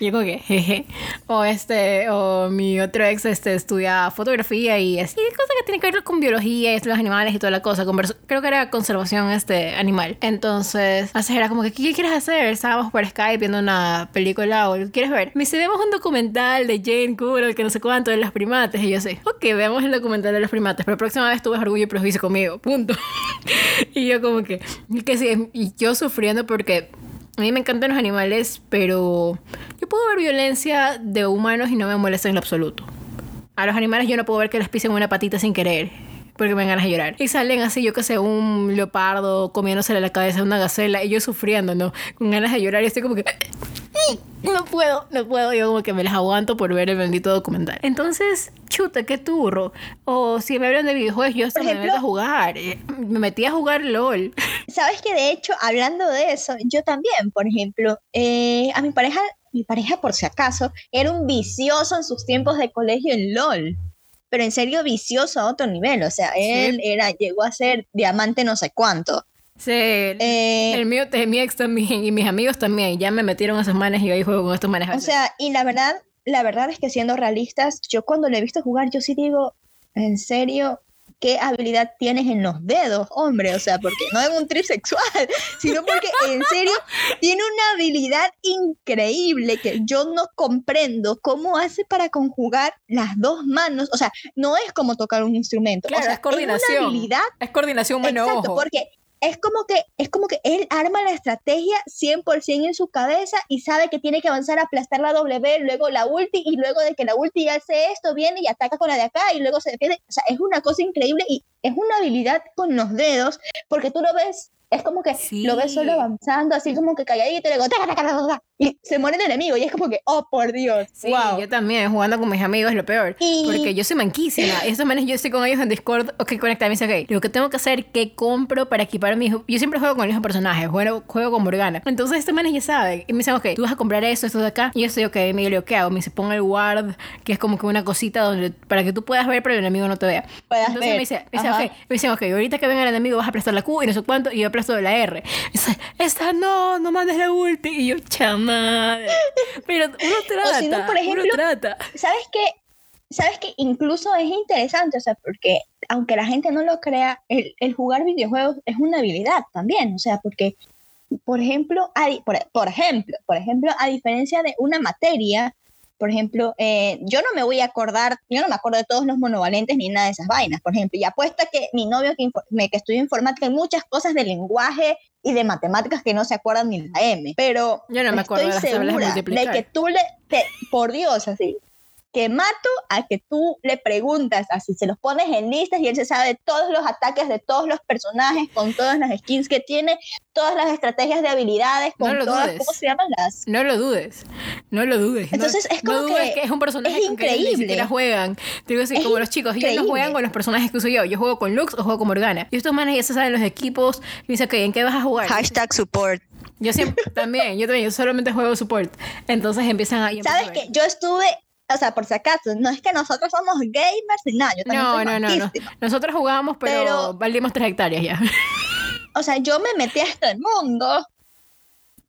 yo como que, jeje. O este, o mi otro ex este, estudia fotografía y así, cosas que tienen que ver con biología y los animales y toda la cosa. Creo que era conservación este, animal. Entonces, así era como que, ¿qué quieres hacer? Estábamos por Skype viendo una película o ¿quieres ver? Me dice, vemos un documental de Jane Goodall que no sé cuánto de los primates. Y yo sé, ok, veamos el documental de los primates, pero próxima vez tuve orgullo y prejuicio conmigo, punto. y yo como que, que sí, y yo sufriendo porque a mí me encantan los animales, pero yo puedo ver violencia de humanos y no me molesta en lo absoluto. A los animales yo no puedo ver que les pisen una patita sin querer, porque me dan ganas de llorar. Y salen así, yo que sé, un leopardo comiéndose la cabeza de una gacela y yo sufriendo, ¿no? Con ganas de llorar y estoy como que no puedo, no puedo. Yo como que me las aguanto por ver el bendito documental. Entonces, chuta, qué turro. O si me hablan de videojuegos, yo hasta me meto a jugar. Eh, me metí a jugar LOL. Sabes que de hecho, hablando de eso, yo también, por ejemplo, eh, a mi pareja, mi pareja por si acaso, era un vicioso en sus tiempos de colegio en LOL. Pero en serio vicioso a otro nivel. O sea, él era, llegó a ser diamante no sé cuánto. Sí, el mío, de mi ex también y mis amigos también. Ya me metieron a esos manes y ahí juego con estos manes. O sea, y la verdad, la verdad es que siendo realistas, yo cuando le he visto jugar, yo sí digo, en serio, qué habilidad tienes en los dedos, hombre, o sea, porque no es un trip sexual, sino porque en serio tiene una habilidad increíble que yo no comprendo cómo hace para conjugar las dos manos, o sea, no es como tocar un instrumento, claro, o sea, es coordinación. Es una habilidad. Es coordinación mano Exacto, porque es como que es como que él arma la estrategia 100% en su cabeza y sabe que tiene que avanzar a aplastar la W, luego la ulti y luego de que la ulti hace esto viene y ataca con la de acá y luego se defiende, o sea, es una cosa increíble y es una habilidad con los dedos porque tú lo ves es como que lo ves solo avanzando, así como que calladito, y luego, y se muere el enemigo, y es como que, oh, por Dios, sí, yo también, jugando con mis amigos es lo peor, porque yo soy manquísima, y estos menos yo estoy con ellos en Discord, ok, conecta, me dice, ok, lo que tengo que hacer, ¿qué compro para equipar a mi hijo? Yo siempre juego con el mismo personaje, juego, juego con Morgana, entonces estos menos ya saben, y me dicen, ok, tú vas a comprar eso, esto de acá, y yo estoy, ok, me digo, ¿qué hago? Me dice, pon el ward, que es como que una cosita donde, para que tú puedas ver, pero el enemigo no te vea. entonces me dice, me dice, ok, me dice, ok, ahorita que venga el enemigo vas a aplastar la Q y no sé cuánto, y yo aplasto la R. Dice, esta no, no mandes la ulti. Y yo, chamadre. Pero uno trata. O si no, por ejemplo, trata. ¿sabes qué? ¿Sabes que Incluso es interesante, o sea, porque aunque la gente no lo crea, el, el jugar videojuegos es una habilidad también, o sea, porque, por ejemplo, por, por ejemplo, por ejemplo, a diferencia de una materia, por ejemplo, eh, yo no me voy a acordar, yo no me acuerdo de todos los monovalentes ni nada de esas vainas, por ejemplo, y apuesta que mi novio que, me, que estudia informática hay muchas cosas de lenguaje y de matemáticas que no se acuerdan ni la M, pero yo no me acuerdo estoy de segura de que tú le, por Dios, así, que mato a que tú le preguntas, así se los pones en listas y él se sabe todos los ataques de todos los personajes, con todas las skins que tiene, todas las estrategias de habilidades, con todas, ¿cómo se llaman las? No lo dudes, no lo dudes. Entonces es como que, es un personaje es increíble. que ni juegan. Te digo así, como los chicos, ellos no juegan con los personajes que uso yo, yo juego con Lux o juego con Morgana. Y estos manes ya se saben los equipos, me dicen, ok, ¿en qué vas a jugar? Hashtag support. Yo siempre, también, yo también, yo solamente juego support. Entonces empiezan a... ¿Sabes qué? Yo estuve o sea, por si acaso, no es que nosotros somos gamers ni nada, yo también no, no, no, no, Nosotros jugábamos, pero, pero valimos tres hectáreas ya. O sea, yo me metí a este mundo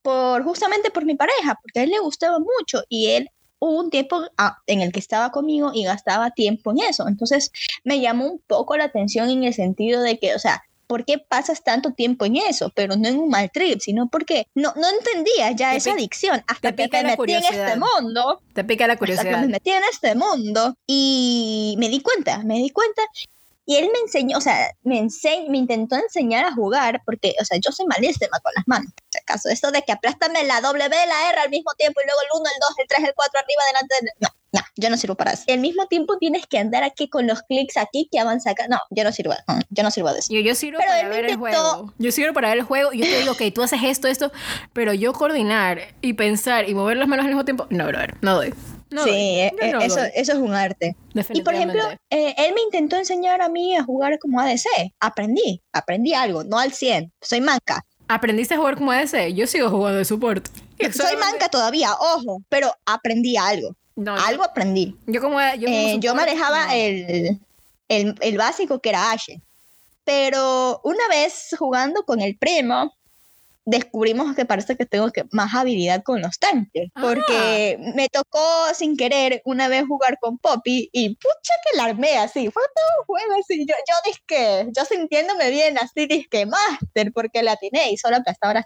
por justamente por mi pareja, porque a él le gustaba mucho y él hubo un tiempo ah, en el que estaba conmigo y gastaba tiempo en eso. Entonces me llamó un poco la atención en el sentido de que, o sea, ¿por qué pasas tanto tiempo en eso? Pero no en un mal trip, sino porque no, no entendía ya esa adicción hasta que me metí en este mundo. Te pica la curiosidad. Hasta que me metí en este mundo y me di cuenta, me di cuenta y él me enseñó, o sea, me, enseñ me intentó enseñar a jugar, porque, o sea, yo soy malísima con las manos, por si acaso. Esto de que aplástame la W, la R al mismo tiempo y luego el 1, el 2, el 3, el 4 arriba, delante. De... No, no, yo no sirvo para eso. al mismo tiempo tienes que andar aquí con los clics aquí que avanza acá. No, yo no sirvo, yo no sirvo de eso. Yo, yo sirvo para ver el juego. Yo sirvo para ver el juego y yo te digo, ok, tú haces esto, esto, pero yo coordinar y pensar y mover las manos al mismo tiempo, no, brother, no doy sí, eh, eh, eso, eso, es un arte. Y por ejemplo, eh, él me intentó enseñar a mí a jugar como ADC. Aprendí, aprendí algo, no al 100. Soy manca. ¿Aprendiste a jugar como ADC? Yo sigo jugando de support. Soy manca todavía, ojo, pero aprendí algo. algo aprendí. Yo como yo, manejaba el, el, el, básico que era Ashe. Pero una vez jugando con el primo, descubrimos que parece que tengo que más habilidad con los tanques, porque ah. me tocó sin querer una vez jugar con Poppy y pucha que la armé así, fue todo un juego así, yo, yo disque, yo sintiéndome bien así, disque master, porque la atiné y solo aplastaba las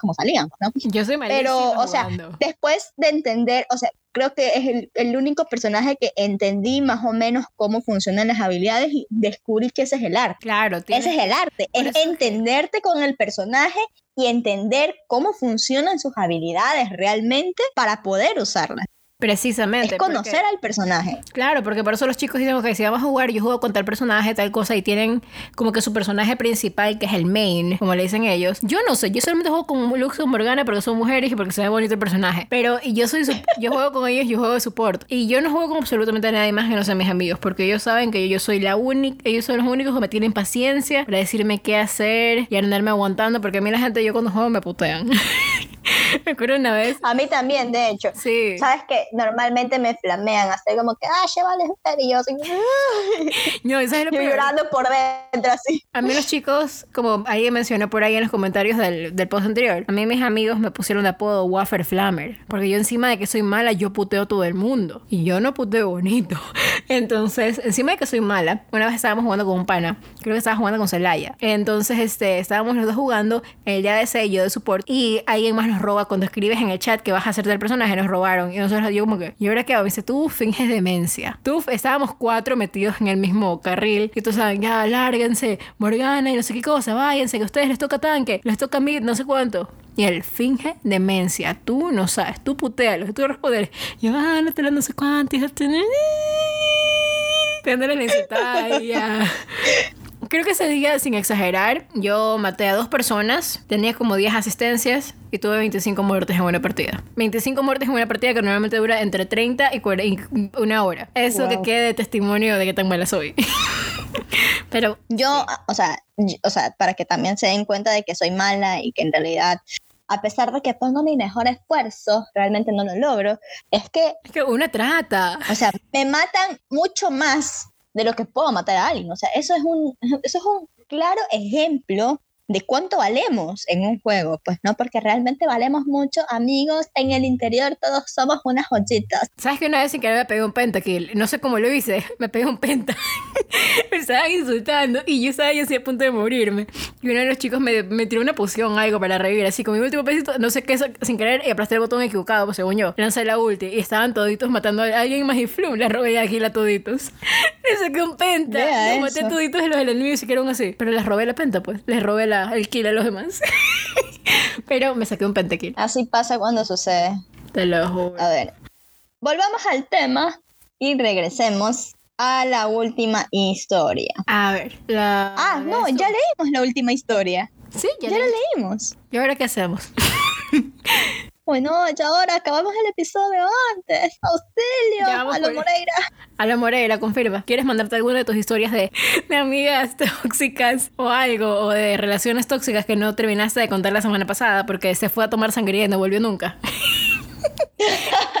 como salían, ¿no? Yo soy Pero, o sea, después de entender, o sea, creo que es el, el, único personaje que entendí más o menos cómo funcionan las habilidades y descubrí que ese es el arte. Claro, ese es el arte, es entenderte con el personaje y entender cómo funcionan sus habilidades realmente para poder usarlas. Precisamente. Es conocer al personaje. Claro, porque por eso los chicos dicen, que si vamos a jugar, yo juego con tal personaje, tal cosa, y tienen como que su personaje principal, que es el main, como le dicen ellos. Yo no sé, yo solamente juego con Lux o Morgana porque son mujeres y porque se ve bonito el personaje. Pero yo soy yo juego con ellos, yo juego de support. Y yo no juego con absolutamente nadie más que no sean mis amigos, porque ellos saben que yo soy la única, ellos son los únicos que me tienen paciencia para decirme qué hacer y andarme aguantando, porque a mí la gente, yo cuando juego me putean. me acuerdo una vez. A mí también, de hecho. Sí. Sabes que normalmente me flamean, hasta como que, ah, llévales usted y yo así, No, ¿sabes lo yo peor? llorando por dentro así. A mí los chicos, como alguien mencionó por ahí en los comentarios del, del post anterior, a mí mis amigos me pusieron de apodo Wafer Flammer, porque yo encima de que soy mala, yo puteo todo el mundo. Y yo no puteo bonito. Entonces, encima de que soy mala, una vez estábamos jugando con un pana, creo que estaba jugando con Celaya. Entonces, este, estábamos los dos jugando, el día de yo de support, y alguien más nos roba cuando escribes en el chat que vas a hacerte el personaje, nos robaron. Y nosotros, yo como que, ¿y ahora qué? Me dice, tú finges demencia. Tú, estábamos cuatro metidos en el mismo carril, y todos saben, ya, lárguense, Morgana y no sé qué cosa, váyanse, que a ustedes les toca tanque, les toca mid, no sé cuánto. Y él finge demencia. Tú no sabes, tú putealo, tú responder. Yo, ah, no te la no sé cuánto, y andan en ya. Creo que ese día, sin exagerar, yo maté a dos personas, tenía como 10 asistencias y tuve 25 muertes en una partida. 25 muertes en una partida que normalmente dura entre 30 y 40 y una hora. Eso que Wow. quede de testimonio de que tan mala soy. Pero Yo, o sea, yo- o sea, para que también se den cuenta de que soy mala y que en realidad, a pesar de que pongo mi mejor esfuerzo, realmente no lo logro, es que, es que uno trata. o sea, me matan mucho más de lo que puedo matar a alguien. O sea, eso es un, eso es un claro ejemplo de cuánto valemos en un juego, pues no, porque realmente valemos mucho, amigos, en el interior todos somos unas joyitas. ¿Sabes que una vez sin querer me pegué un pentakill? No sé cómo lo hice, me pegué un penta. me estaban insultando y yo estaba ya así a punto de morirme. Y uno de los chicos me, me tiró una poción, algo para revivir, así con mi último pesito, no sé qué, sin querer, y aplasté el botón equivocado, pues según yo. Lancé la ulti y estaban toditos matando a alguien más y flum, la robé a Gil a toditos. Le saqué un penta, los maté toditos de los enemigos y quedaron así. Pero les robé la penta, pues. Les robé la, el kill a los demás. Pero me saqué un pentakill. Así pasa cuando sucede. Te lo juro. A ver, volvamos al tema y regresemos a la última historia. A ver, la... Ah, no, ya leímos la última historia. Sí, ya, Ya la leí. leímos. ¿Y ahora qué hacemos? Bueno, ya ahora acabamos el episodio antes. Auxilio, a lo Moreira. A Moreira, confirma. ¿Quieres mandarte alguna de tus historias de, de amigas tóxicas o algo? O de relaciones tóxicas que no terminaste de contar la semana pasada porque se fue a tomar sangría y no volvió nunca.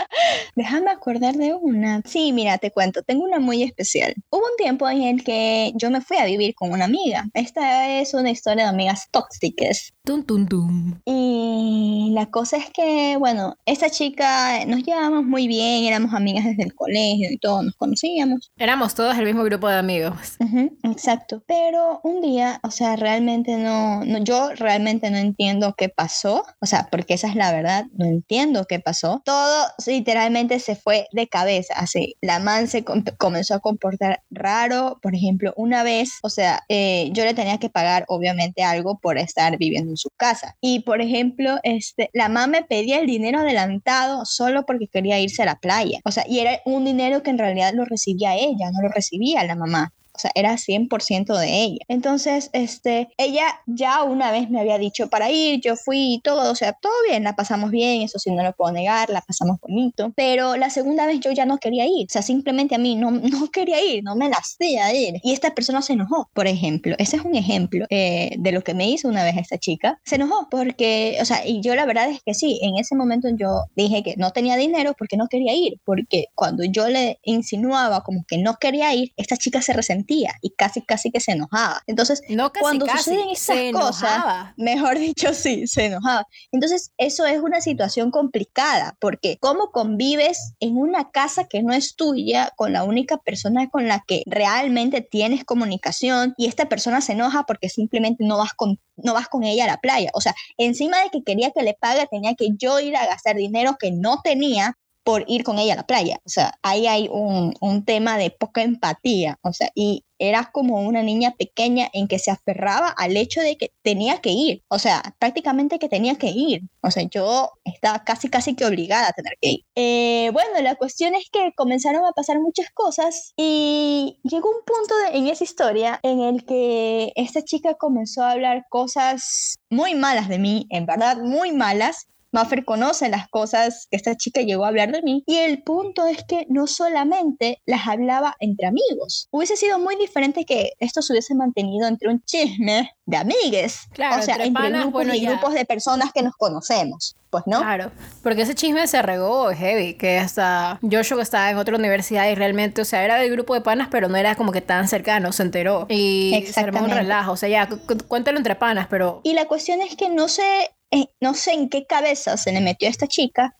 Déjame acordar de una. Sí, mira, te cuento, tengo una muy especial. Hubo un tiempo en el que yo me fui a vivir con una amiga. Esta es una historia de amigas tóxicas. Tum, tum, tum. Y la cosa es que, bueno, esta chica nos llevábamos muy bien, éramos amigas desde el colegio y todo, nos conocíamos. Éramos todos el mismo grupo de amigos. Ujú, exacto. Pero un día, o sea, realmente no, no, yo realmente no entiendo qué pasó, o sea, porque esa es la verdad, no entiendo qué pasó. Todo literalmente se fue de cabeza, así. La man se com- comenzó a comportar raro, por ejemplo, una vez, o sea, eh, yo le tenía que pagar obviamente algo por estar viviendo en su casa. Y por ejemplo, este, la man me pedía el dinero adelantado solo porque quería irse a la playa. O sea, y era un dinero que en realidad lo recibía ella, no lo recibía la mamá. Sea, era 100% de ella. Entonces, este, ella ya una vez me había dicho para ir, yo fui y todo, o sea, todo bien, la pasamos bien, eso sí no lo puedo negar, la pasamos bonito. Pero la segunda vez yo ya no quería ir, o sea, simplemente a mí no, no quería ir, no me hacía ir. Y esta persona se enojó, por ejemplo. Ese es un ejemplo eh, de lo que me hizo una vez esta chica. Se enojó porque, o sea, y yo la verdad es que sí, en ese momento yo dije que no tenía dinero porque no quería ir, porque cuando yo le insinuaba como que no quería ir, esta chica se resentía y casi, casi que se enojaba. Entonces, No casi, cuando casi. suceden estas se cosas, enojaba. mejor dicho, sí, se enojaba. Entonces, eso es una situación complicada, porque ¿cómo convives en una casa que no es tuya con la única persona con la que realmente tienes comunicación y esta persona se enoja porque simplemente no vas con no vas con ella a la playa? O sea, encima de que quería que le pague, tenía que yo ir a gastar dinero que no tenía por ir con ella a la playa. O sea, ahí hay un, un tema de poca empatía. O sea, y era como una niña pequeña en que se aferraba al hecho de que tenía que ir. O sea, prácticamente que tenía que ir. O sea, yo estaba casi, casi que obligada a tener que ir. Eh, bueno, la cuestión es que comenzaron a pasar muchas cosas y llegó un punto de- en esa historia en el que esta chica comenzó a hablar cosas muy malas de mí, en verdad muy malas, Maffer conoce las cosas que esta chica llegó a hablar de mí y el punto es que no solamente las hablaba entre amigos. Hubiese sido muy diferente que esto se hubiese mantenido entre un chisme de amigues. Claro, o sea, entre entre panas, grupos bueno, y ya. grupos de personas que nos conocemos. pues no. Claro, porque ese chisme se regó heavy, que hasta Joshua estaba en otra universidad y realmente, o sea, era del grupo de panas, pero no era como que tan cercano, se enteró. Y se armó un relajo, o sea, ya, cuéntalo entre panas, pero... Y la cuestión es que no sé, eh, no sé en qué cabeza se le metió a esta chica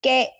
que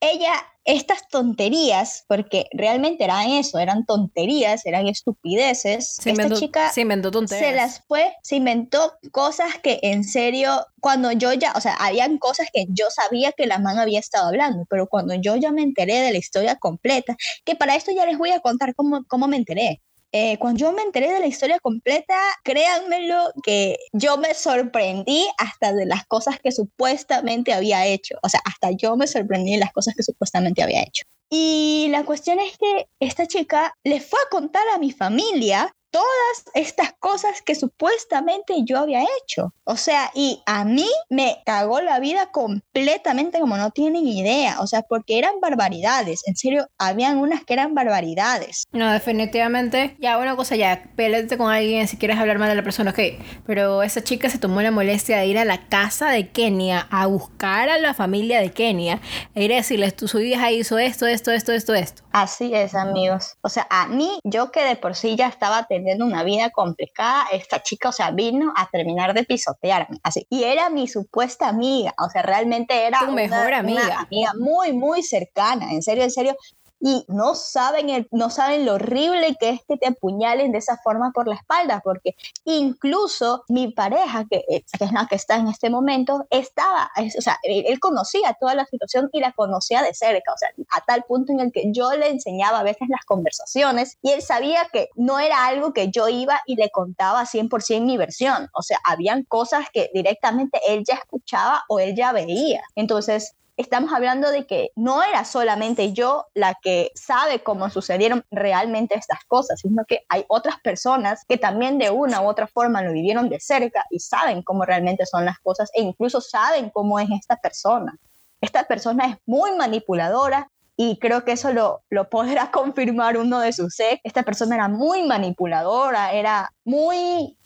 ella estas tonterías, porque realmente eran eso, eran tonterías, eran estupideces. Esta chica se inventó tonterías. Se las fue, se inventó cosas que en serio, cuando yo ya, o sea, habían cosas que yo sabía que la man había estado hablando, pero cuando yo ya me enteré de la historia completa, que para esto ya les voy a contar cómo, cómo me enteré. Eh, cuando yo me enteré de la historia completa, créanmelo que yo me sorprendí hasta de las cosas que supuestamente había hecho. O sea, hasta yo me sorprendí de las cosas que supuestamente había hecho. Y la cuestión es que esta chica le fue a contar a mi familia todas estas cosas que supuestamente yo había hecho. O sea, y a mí me cagó la vida completamente como no tienen idea. O sea, porque eran barbaridades. En serio, habían unas que eran barbaridades. No, definitivamente. Ya, una cosa ya, peleate con alguien si quieres hablar mal de la persona, ok. Pero esa chica se tomó la molestia de ir a la casa de Kenia a buscar a la familia de Kenia e ir a decirles, tu su hija hizo esto, esto, esto, esto, esto. Así es, amigos. O sea, a mí, yo que de por sí ya estaba teniendo una vida complicada, esta chica, o sea, vino a terminar de pisotearme, así. Y era mi supuesta amiga, o sea, realmente era tu mejor amiga. Una amiga muy, muy cercana, en serio, en serio y no saben, el, no saben lo horrible que es que te apuñalen de esa forma por la espalda, porque incluso mi pareja, que, eh, es la que está en este momento, estaba, o sea, él, conocía toda la situación y la conocía de cerca, o sea, a tal punto en el que yo le enseñaba a veces las conversaciones y él sabía que no era algo que yo iba y le contaba 100% mi versión, o sea, habían cosas que directamente él ya escuchaba o él ya veía. Entonces, estamos hablando de que no era solamente yo la que sabe cómo sucedieron realmente estas cosas, sino que hay otras personas que también de una u otra forma lo vivieron de cerca y saben cómo realmente son las cosas e incluso saben cómo es esta persona. Esta persona es muy manipuladora y creo que eso lo, lo podrá confirmar uno de sus ex. Esta persona era muy manipuladora, era muy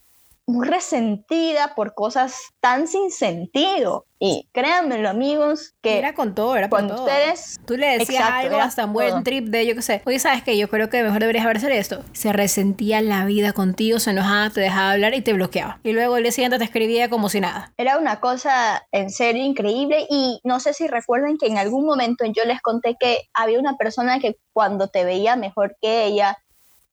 muy resentida por cosas tan sin sentido. Y créanmelo, amigos, que era con todo, era con todo. ustedes. Tú le decías algo hasta un buen trip de yo qué sé. Oye, ¿sabes qué? Yo creo que mejor deberías haber hecho esto. Se resentía la vida contigo, se enojaba, te dejaba hablar y te bloqueaba. Y luego el día siguiente te escribía como si nada. Era una cosa en serio increíble. Y no sé si recuerdan que en algún momento yo les conté que había una persona que cuando te veía mejor que ella,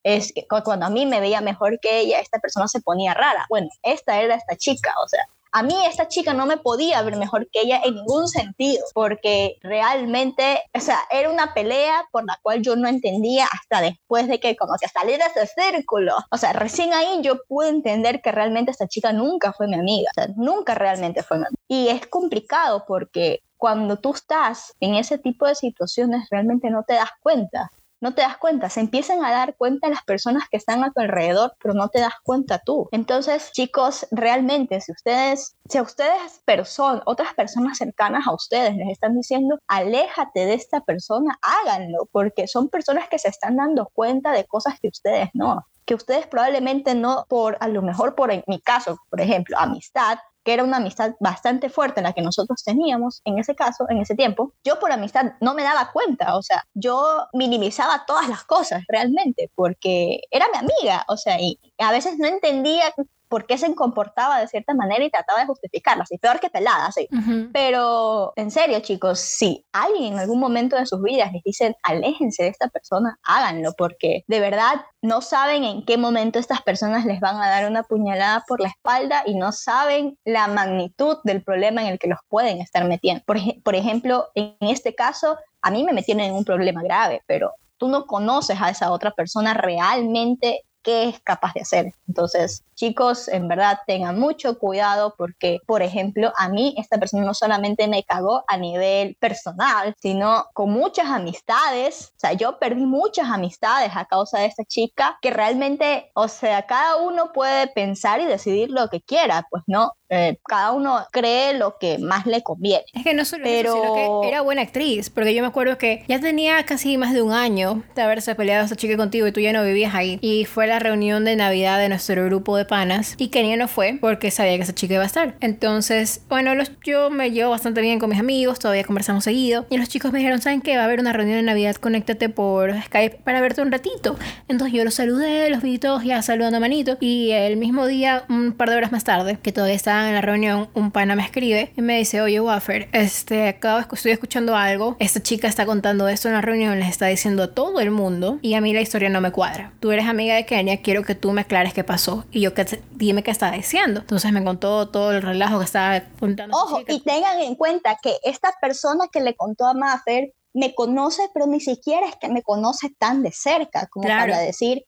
es que cuando a mí me veía mejor que ella, esta persona se ponía rara. Bueno, esta era esta chica, o sea, a mí esta chica no me podía ver mejor que ella en ningún sentido, porque realmente, o sea, era una pelea por la cual yo no entendía hasta después de que como que salí de ese círculo. O sea, recién ahí yo pude entender que realmente esta chica nunca fue mi amiga, o sea, nunca realmente fue mi amiga. Y es complicado porque cuando tú estás en ese tipo de situaciones realmente no te das cuenta no te das cuenta, se empiezan a dar cuenta las personas que están a tu alrededor, pero no te das cuenta tú. Entonces, chicos, realmente, si ustedes, si a ustedes, personas, otras personas cercanas a ustedes les están diciendo, aléjate de esta persona, háganlo, porque son personas que se están dando cuenta de cosas que ustedes no que ustedes probablemente no, por a lo mejor por mi caso, por ejemplo, amistad, que era una amistad bastante fuerte la que nosotros teníamos en ese caso, en ese tiempo, yo por amistad no me daba cuenta, o sea, yo minimizaba todas las cosas realmente, porque era mi amiga, o sea, y a veces no entendía por qué se comportaba de cierta manera y trataba de justificarla, así peor que pelada, sí. Pero en serio, chicos, si alguien en algún momento de sus vidas les dicen aléjense de esta persona, háganlo, porque de verdad no saben en qué momento estas personas les van a dar una puñalada por la espalda y no saben la magnitud del problema en el que los pueden estar metiendo. Por, por ejemplo, en este caso, a mí me metieron en un problema grave, pero tú no conoces a esa otra persona realmente qué es capaz de hacer. Entonces, chicos, en verdad tengan mucho cuidado porque, por ejemplo, a mí esta persona no solamente me cagó a nivel personal, sino con muchas amistades. O sea, yo perdí muchas amistades a causa de esta chica que realmente, o sea, cada uno puede pensar y decidir lo que quiera, pues no, eh, cada uno cree lo que más le conviene. Es que no solo Pero- eso, sino que era buena actriz, porque yo me acuerdo que ya tenía casi más de un año de haberse peleado esta chica contigo y tú ya no vivías ahí. Y fue la reunión de Navidad de nuestro grupo de panas y Kenia no fue porque sabía que esa chica iba a estar. Entonces, bueno, los, yo me llevo bastante bien con mis amigos, todavía conversamos seguido. Y los chicos me dijeron, ¿saben qué? Va a haber una reunión de Navidad, conéctate por Skype para verte un ratito. Entonces yo los saludé, los vi todos ya saludando manito. Y el mismo día, un par de horas más tarde, que todavía estaban en la reunión, un pana me escribe y me dice, oye, Waffer, este, acabo estoy escuchando algo. Esta chica está contando esto en la reunión, les está diciendo a todo el mundo y a mí la historia no me cuadra. Tú eres amiga de Kenia, quiero que tú me aclares qué pasó. Y yo, ¿qué te- dime qué está diciendo. Entonces me contó todo el relajo que estaba contando. Ojo, y tengan en cuenta que esta persona que le contó a Maffer me conoce, pero ni siquiera es que me conoce tan de cerca como Claro. para decir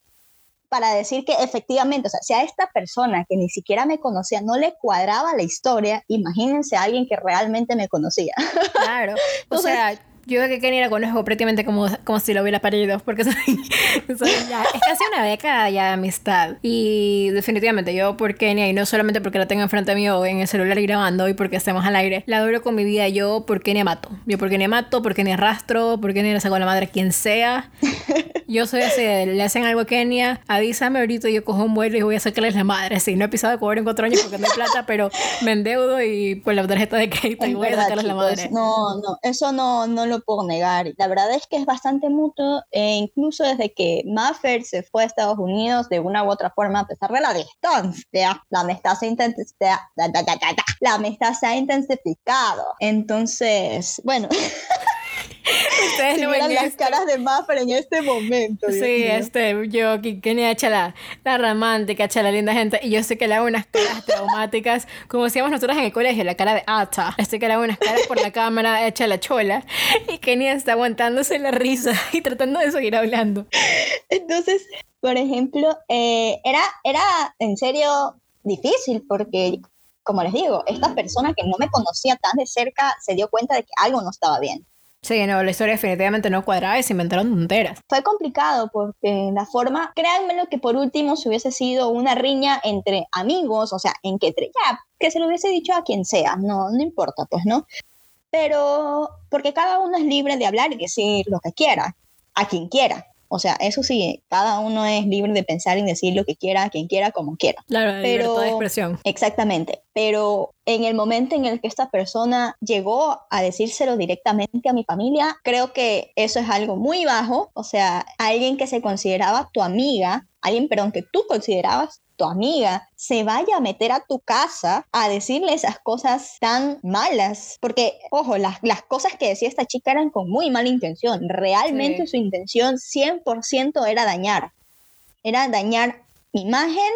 para decir que efectivamente, o sea, si a esta persona que ni siquiera me conocía no le cuadraba la historia, imagínense a alguien que realmente me conocía. Claro. O Entonces- sea, yo que Kenny la conozco prácticamente como, como si lo hubiera parido, porque soy, soy ya- es casi una década ya de amistad. Y definitivamente yo por Kenia, y no solamente porque la tengo enfrente mío en el celular y grabando y porque estemos al aire, la adoro con mi vida. Yo por Kenia mato. Yo por Kenia mato, por Kenia arrastro, por Kenia le saco la madre a quien sea. Yo soy así, de, le hacen algo a Kenia, avísame ahorita, yo cojo un vuelo y voy a sacarles la madre. Sí, no he pisado cobrar en cuatro años porque no hay plata, pero me endeudo y por la tarjeta de crédito y voy a verdad, sacarles la chicos, madre. No, no, eso no, no lo puedo negar. La verdad es que es bastante mutuo, e incluso desde que Maffer se fue a Estados Unidos, de una u otra forma, a pesar de la distancia, la amistad se, la amistad se ha intensificado. Entonces, bueno, Ustedes si no ven las caras de Maffer en este momento. Dios Sí, mío. este, yo que Kenia echa la, romántica, echa la linda gente, y yo sé que le hago unas caras traumáticas, como decíamos nosotros en el colegio, la cara de ata. Este que le hago unas caras por la cámara, echa la chola, y Kenia está aguantándose la risa y tratando de seguir hablando. Entonces, por ejemplo, eh, era, era en serio difícil porque, como les digo, esta persona que no me conocía tan de cerca se dio cuenta de que algo no estaba bien. Sí, no, la historia definitivamente no cuadraba y se inventaron tonteras. Fue complicado porque la forma, créanmelo que por último si hubiese sido una riña entre amigos, o sea, en que ya, que se lo hubiese dicho a quien sea, no, no importa, pues, ¿no? Pero porque cada uno es libre de hablar y decir lo que quiera, a quien quiera. O sea, eso sí, cada uno es libre de pensar y decir lo que quiera, quien quiera, como quiera. Claro, la Pero- libertad de expresión. Exactamente, pero en el momento en el que esta persona llegó a decírselo directamente a mi familia, creo que eso es algo muy bajo, o sea, alguien que se consideraba tu amiga, alguien, perdón, que tú considerabas tu amiga, se vaya a meter a tu casa a decirle esas cosas tan malas, porque, ojo, las, las cosas que decía esta chica eran con muy mala intención, realmente Sí. su intención 100% era dañar, era dañar mi imagen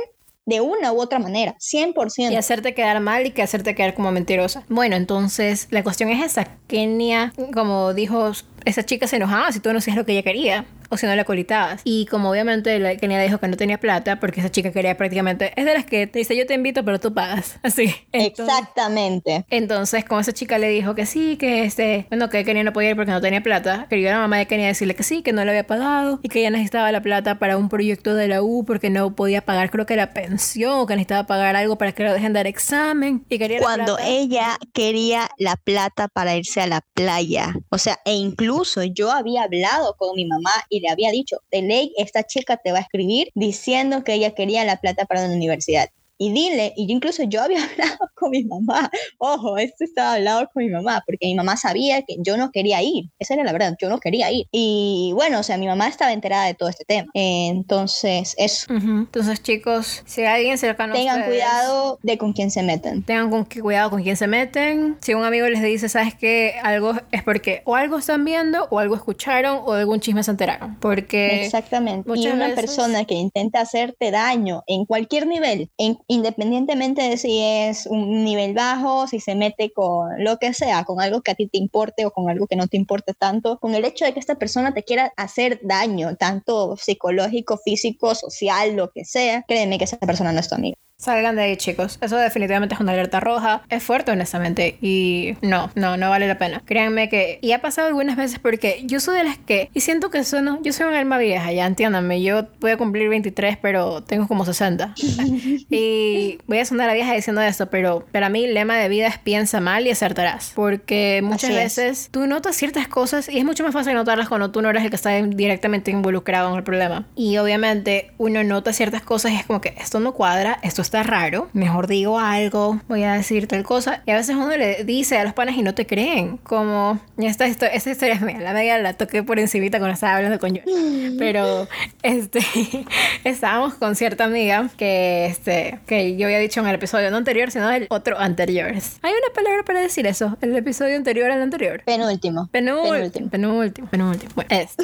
de una u otra manera, 100%. Y hacerte quedar mal y que hacerte quedar como mentirosa. Bueno, entonces la cuestión es esa. Kenia, como dijo, esa chica se enojaba si tú no hacías lo que ella quería o si no la colitabas. Y como obviamente la Kenia dijo que no tenía plata porque esa chica quería prácticamente... Es de las que te dice yo te invito pero tú pagas. Así. Entonces- Exactamente. entonces, como esa chica le dijo que sí, que este, bueno, que Kenia no podía ir porque no tenía plata, quería la mamá de Kenia decirle que sí, que no le había pagado y que ella necesitaba la plata para un proyecto de la U porque no podía pagar, creo que era pensión o que necesitaba pagar algo para que lo dejen dar examen y quería la Cuando ella quería la plata para irse a la playa. O sea, e incluso yo había hablado con mi mamá y le había dicho, de ley, esta chica te va a escribir diciendo que ella quería la plata para la universidad. Y dile, y yo incluso yo había hablado con mi mamá, ojo, esto estaba hablado con mi mamá, porque mi mamá sabía que yo no quería ir, esa era la verdad, yo no quería ir. Y bueno, o sea, mi mamá estaba enterada de todo este tema. Entonces, eso, Ujú. Entonces, chicos, si alguien cercano a tengan ustedes- cuidado de con quién se meten. Tengan con qué cuidado con quién se meten. Si un amigo les dice, ¿sabes qué? Algo es porque o algo están viendo, o algo escucharon, o de algún chisme se enteraron. Porque Exactamente. Y una veces- persona que intenta hacerte daño en cualquier nivel, en- independientemente de si es un nivel bajo, si se mete con lo que sea, con algo que a ti te importe o con algo que no te importe tanto, con el hecho de que esta persona te quiera hacer daño, tanto psicológico, físico, social, lo que sea, créeme que esa persona no es tu amiga. Salgan de ahí, chicos. Eso definitivamente es una alerta roja. Es fuerte, honestamente. Y no, no, no vale la pena. Créanme que... Y ha pasado algunas veces porque yo soy de las que... Y siento que eso no... Yo soy un alma vieja, ya entiéndanme. Yo voy a cumplir 23, pero tengo como 60. y voy a sonar a vieja diciendo esto, pero para mí el lema de vida es piensa mal y acertarás. Porque muchas Así es. veces tú notas ciertas cosas y es mucho más fácil notarlas cuando tú no eres el que está directamente involucrado en el problema. Y obviamente uno nota ciertas cosas y es como que esto no cuadra, esto está raro, mejor digo algo, voy a decir tal cosa. Y a veces uno le dice a los panas y no te creen. Como, esta, histo- esta historia es mía, la media la toqué por encimita cuando estaba hablando con yo. Pero, este, estábamos con cierta amiga que, este, que yo había dicho en el episodio no anterior, sino el otro anterior. Hay una palabra para decir eso, el episodio anterior al anterior. Penúltimo. Penúltimo, penúltimo, penúltimo. Bueno, es.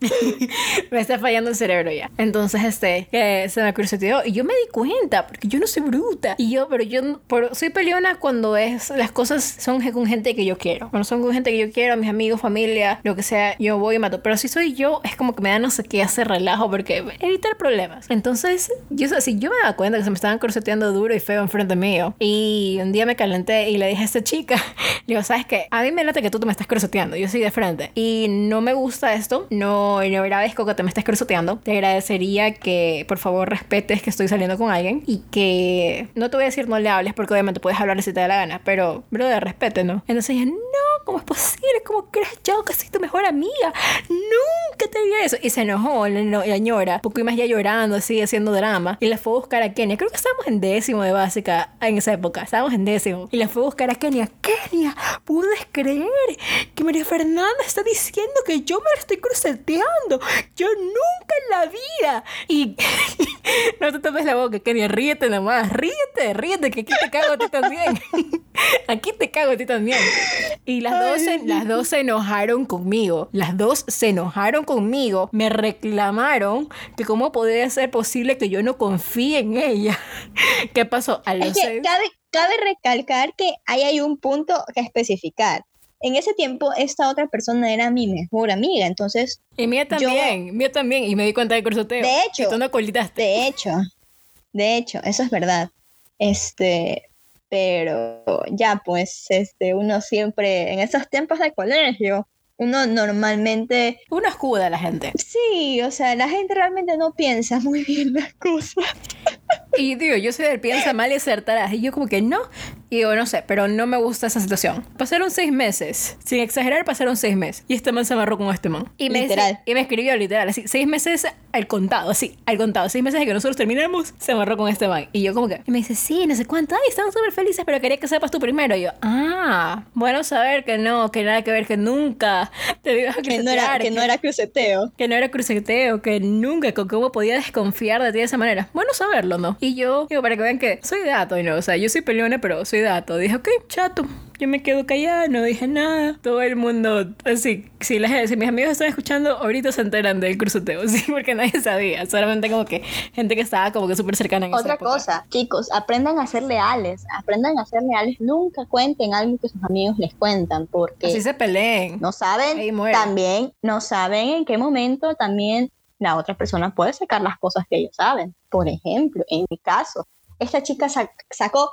me está fallando el cerebro ya. Entonces, este, que se me cruceteó y yo me di cuenta, porque yo no soy bruta. Y yo, pero yo soy peleona cuando es, las cosas son con gente que yo quiero. Cuando son con gente que yo quiero, mis amigos, familia, lo que sea, yo voy y mato. Pero si soy yo, es como que me da no sé qué hacer relajo porque evitar problemas. Entonces, yo, si yo me daba cuenta que se me estaban cruceteando duro y feo enfrente mío, y un día me calenté y le dije a esta chica, le digo, ¿sabes qué? A mí me late que tú te me estás cruceteando, yo soy de frente. Y no me gusta esto, no, no agradezco que te me estés cruceteando. Te agradecería que por favor respetes que estoy saliendo con alguien y que no te voy a decir no le hables porque obviamente puedes hablar si te da la gana, pero brother, respete, ¿no? Entonces ella, no, ¿cómo es posible? ¿Cómo crees yo que soy tu mejor amiga? Nunca te diría eso. Y se enojó la, la ñora, poco y más ya llorando, así, haciendo drama. Y la fue a buscar a Kenia. Creo que estábamos en décimo de básica en esa época. Estábamos en décimo. Y la fue a buscar a Kenia. Kenia, ¿puedes creer que María Fernanda está diciendo que yo me la estoy Yo nunca en la vida. Y no te tapes la boca, Kenia. Ríete nomás. Ríete, ríete, que aquí te cago a ti también. aquí te cago a ti también. Y las dos, se, las dos se enojaron conmigo. Las dos se enojaron conmigo. Me reclamaron que cómo podía ser posible que yo no confíe en ella. ¿Qué pasó? A los Es que seis- cabe, cabe recalcar que ahí hay un punto que especificar. En ese tiempo, esta otra persona era mi mejor amiga, entonces, Y mía yo- también, mía también. Y me di cuenta del cruzoteo. De hecho. Tú no colitaste. de hecho, de hecho, eso es verdad. Este, pero ya pues, este, uno siempre, en esos tiempos de colegio, uno normalmente, Uno escuda a la gente. sí, o sea, la gente realmente no piensa muy bien las cosas. Y digo, yo soy del piensa mal y acertarás. Y yo como que no. Y digo, no sé, pero no me gusta esa situación. Pasaron seis meses. Sin exagerar, pasaron seis meses. Y este man se amarró con este man. Y me, Literal. y me escribió literal, así, seis meses al contado, así, al contado. Seis meses de que nosotros terminamos, se amarró con este man. Y yo como que, y me dice, sí, no sé cuánto. Ay, estamos súper felices, pero quería que sepas tú primero. Y yo, ah, bueno saber que no, que nada que ver, que nunca te digo Que no era, que no era cruceteo. que no era cruceteo, que nunca, con cómo podía desconfiar de ti de esa manera. Bueno saberlo, ¿no? Y yo, digo, para que vean que soy dato, ¿no? O sea, yo soy peleona, pero soy dato. Dije, ok, chato. Yo me quedo callada, no dije nada. Todo el mundo, así, si, las- si mis amigos están escuchando, ahorita se enteran del cruceteo, sí, porque nadie sabía. Solamente como que gente que estaba como que súper cercana en esa Otra época. cosa, chicos, aprendan a ser leales, aprendan a ser leales, nunca cuenten algo que sus amigos les cuentan, porque Así se peleen. no saben, también no saben en qué momento también la otra persona puede sacar las cosas que ellos saben. Por ejemplo, en mi caso, esta chica sac- sacó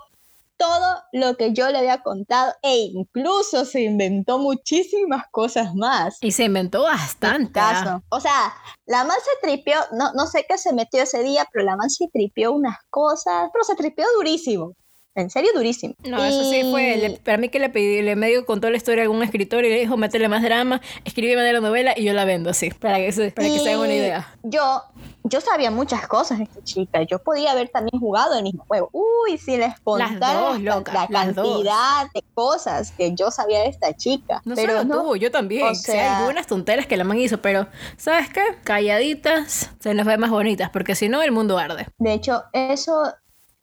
todo lo que yo le había contado e incluso se inventó muchísimas cosas más. Y se inventó bastante. ah. O sea, la man se tripió, no, no sé qué se metió ese día, pero la man se tripió unas cosas, pero se tripió durísimo. En serio, durísimo. No, eso sí fue. le- Y- para mí que le pedí, le medio contó la historia a algún escritor y le dijo, métele más drama, escríbeme de la novela y yo la vendo así, para que se, para que se hagan una Y idea. Yo, yo sabía muchas cosas de esta chica. Yo podía haber también jugado el mismo juego. Uy, si les contara dos, la- la las dos. cantidad de cosas que yo sabía de esta chica. No pero solo no, tú, yo también. o sea- algunas tonteras que la man hizo, pero ¿sabes qué? Calladitas se nos ve más bonitas, porque si no el mundo arde. De hecho, eso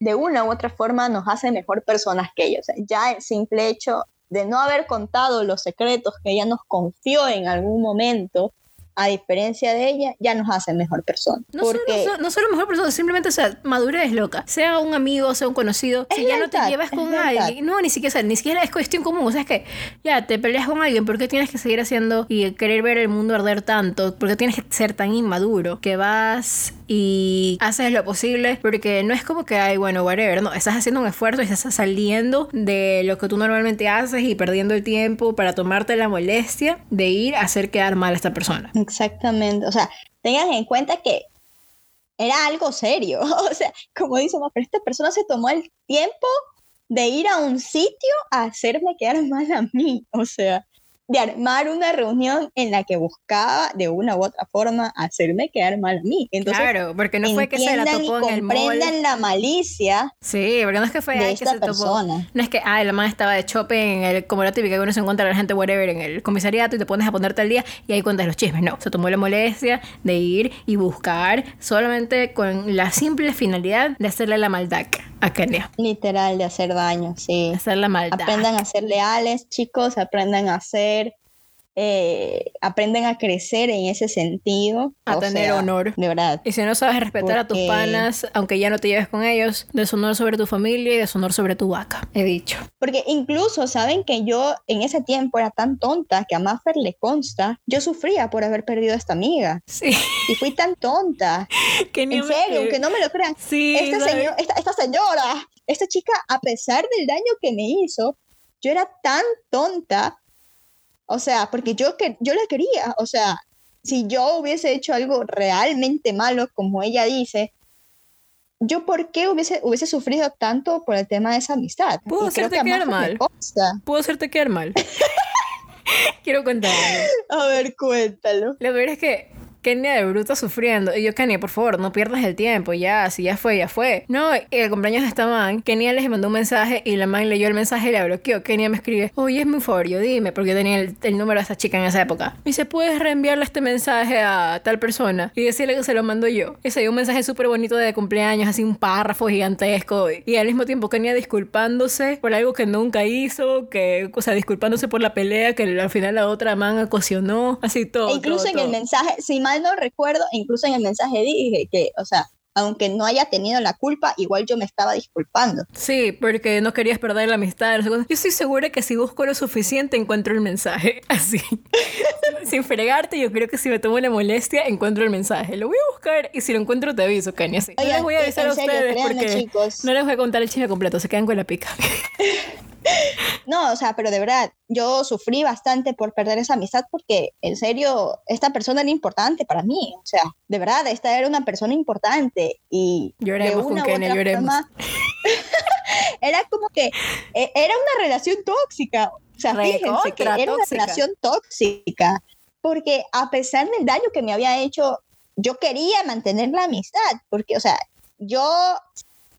de una u otra forma nos hace mejor personas que ellos. ya el simple hecho de no haber contado los secretos que ella nos confió en algún momento, a diferencia de ella, ya nos hace mejor persona. No, porque solo, no solo mejor persona, simplemente, o sea, madurez loca. Sea un amigo, sea un conocido. Es si ya no te llevas con alguien, no, ni siquiera, o sea, ni siquiera es cuestión común. O sea, es que ya te peleas con alguien, ¿por qué tienes que seguir haciendo y querer ver el mundo arder tanto? ¿Por qué tienes que ser tan inmaduro que vas y haces lo posible porque no es como que, ay, bueno, whatever, no, estás haciendo un esfuerzo y estás saliendo de lo que tú normalmente haces y perdiendo el tiempo para tomarte la molestia de ir a hacer quedar mal a esta persona. Exactamente, o sea, tengan en cuenta que era algo serio, o sea, como dice, pero esta persona se tomó el tiempo de ir a un sitio a hacerme quedar mal a mí, o sea, de armar una reunión en la que buscaba de una u otra forma hacerme quedar mal a mí. Entonces, claro, porque no fue que se la topó en el mall. comprendan la malicia. Sí, porque no es que fue de que se persona. topó. No es que, ah, la man estaba de shopping, en el, como la típica que uno se encuentra a la gente whatever en el comisariato y te pones a ponerte al día y ahí cuentas los chismes. No, se tomó la molestia de ir y buscar solamente con la simple finalidad de hacerle la maldad a Kenia. Literal, de hacer daño, sí. Hacer la maldad. Aprendan a ser leales, chicos, aprendan a ser eh, aprenden a crecer en ese sentido. A tener honor. De verdad. Y si no sabes respetar a tus panas, aunque ya no te lleves con ellos, deshonor sobre tu familia y deshonor sobre tu vaca, he dicho. Porque incluso saben que yo en ese tiempo era tan tonta que a Maffer le consta, yo sufría por haber perdido a esta amiga. Sí. Y fui tan tonta. que en serio, aunque no me lo crean. Sí. Esta, esta señora, esta chica, a pesar del daño que me hizo, yo era tan tonta o sea, porque yo, que, yo la quería. O sea, si yo hubiese hecho algo realmente malo, como ella dice, yo por qué hubiese, hubiese sufrido tanto por el tema de esa amistad. Pudo hacerte quedar mal. Pudo hacerte quedar mal. Quiero contar A ver, cuéntalo. Lo peor es que Kenia de bruto sufriendo. Y yo, Kenia, por favor, no pierdas el tiempo, ya, si ya fue, ya fue. No, el cumpleaños de esta man, Kenia les mandó un mensaje y la man leyó el mensaje y la bloqueó. Kenia me escribe, oye, es muy favor, dime, porque yo tenía el, número de esa chica en esa época. Me dice, ¿puedes reenviarle este mensaje a tal persona? Y decirle que se lo mando yo. Y se dio un mensaje súper bonito de cumpleaños, así un párrafo gigantesco. Y al mismo tiempo Kenia disculpándose por algo que nunca hizo, que, o sea, disculpándose por la pelea que al final la otra man ocasionó, así todo. E incluso en el mensaje, si no recuerdo, incluso en el mensaje dije que, o sea, aunque no haya tenido la culpa, igual yo me estaba disculpando. Sí, porque no querías perder la amistad. yo estoy segura que si busco lo suficiente encuentro el mensaje. Así. Sin fregarte, yo creo que si me tomo la molestia encuentro el mensaje. Lo voy a buscar y si lo encuentro te aviso, Kanye. no les voy a avisar a ustedes porque no les voy a contar el chisme completo, se quedan con la pica. No, o sea, pero de verdad, yo sufrí bastante por perder esa amistad porque, en serio, esta persona era importante para mí. O sea, de verdad, esta era una persona importante y lloremos de una con lloremos. era como que e, era una relación tóxica. O sea, fíjense que era una relación tóxica porque a pesar del daño que me había hecho, yo quería mantener la amistad porque, o sea, yo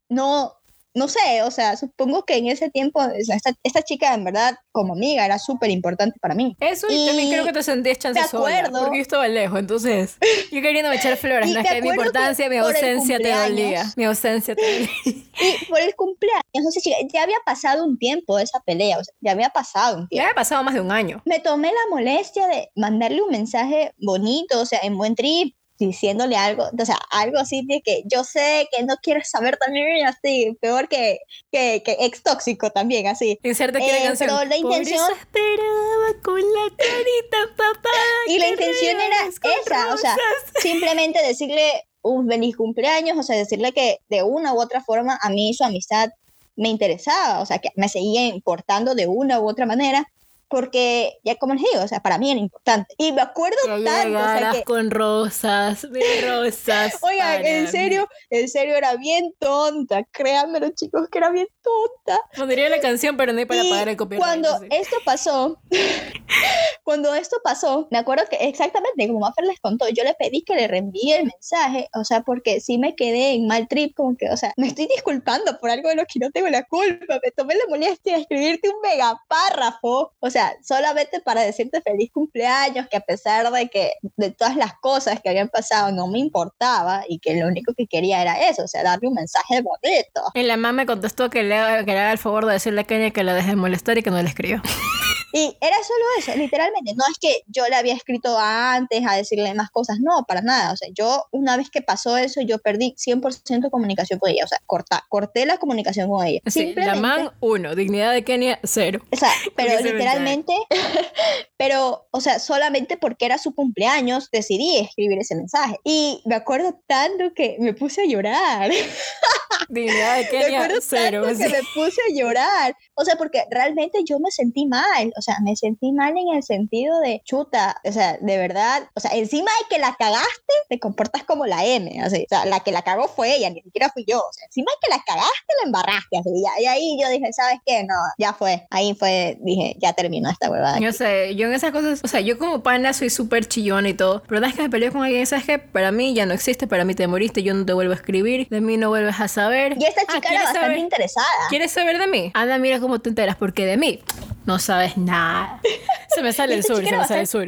no, no sé, o sea, supongo que en ese tiempo esta, esta chica en verdad como amiga era súper importante para mí. Eso y, también creo que te sentías chance de acuerdo, porque yo estaba lejos, entonces yo queriendo echar flores, no es que mi importancia, mi ausencia te dolía, mi ausencia te dolía. Y por el cumpleaños, no sé, ya había pasado un tiempo esa pelea, o sea, ya había pasado un tiempo. Ya había pasado más de un año. Me tomé la molestia de mandarle un mensaje bonito, o sea, en buen trip, diciéndole algo, o sea, algo así de que yo sé que no quieres saber también, así, peor que, que, que ex tóxico también, así. Inserte aquí eh, canción. Pero la intención... esperaba con la carita papá. y la intención era esa, o sea, simplemente decirle un feliz cumpleaños, o sea, decirle que de una u otra forma a mí su amistad me interesaba, o sea, que me seguía importando de una u otra manera porque ya como les digo, o sea, para mí era importante. Y me acuerdo tanto, o sea, que... con rosas, de rosas. Oigan, en serio, en serio era bien tonta, créanmelo chicos, que era bien tonta. Pondría la canción, pero no hay para pagar el copyright. Cuando esto pasó, cuando esto pasó, me acuerdo que exactamente como Maffer les contó, yo le pedí que le reenvíe el mensaje, o sea, porque sí me quedé en mal trip, como que, o sea, me estoy disculpando por algo de lo que no tengo la culpa, me tomé la molestia de escribirte un megapárrafo, o sea, solamente para decirte feliz cumpleaños, que a pesar de que de todas las cosas que habían pasado no me importaba y que lo único que quería era eso, o sea, darle un mensaje bonito. Y la mamá me contestó que le, que haga el favor de decirle a Kenia que la deje de molestar y que no le escribió. Y era solo eso, literalmente. No es que yo le había escrito antes a decirle más cosas, no, para nada. O sea, yo una vez que pasó eso, yo perdí 100% comunicación con ella. O sea, corta, corté la comunicación con ella. Sí, la man, uno. Dignidad de Kenia, cero. O sea, pero literalmente, pero, o sea, solamente porque era su cumpleaños decidí escribir ese mensaje. Y me acuerdo tanto que me puse a llorar. Dignidad de Kenia, cero. que me puse a llorar. O sea, porque realmente yo me sentí mal. O sea, me sentí mal en el sentido de chuta. O sea, de verdad. O sea, encima de que la cagaste, te comportas como la M. Así. O sea, la que la cagó fue ella, ni siquiera fui yo. O sea, encima de que la cagaste, la embarraste. Así. Y, ahí yo dije, ¿sabes qué? No, ya fue. Ahí fue, dije, ya terminó esta huevada. Yo sé, yo en esas cosas, o sea, yo como pana soy súper chillona y todo. Pero una vez que me peleé con alguien, ¿sabes qué? Para mí ya no existe, para mí te moriste, yo no te vuelvo a escribir, de mí no vuelves a saber. Y esta ah, chica era bastante interesada. ¿Quieres saber de mí? Anda, mira cómo te enteras, porque de mí no sabes nada. Se me sale el sur, se me sale el sur.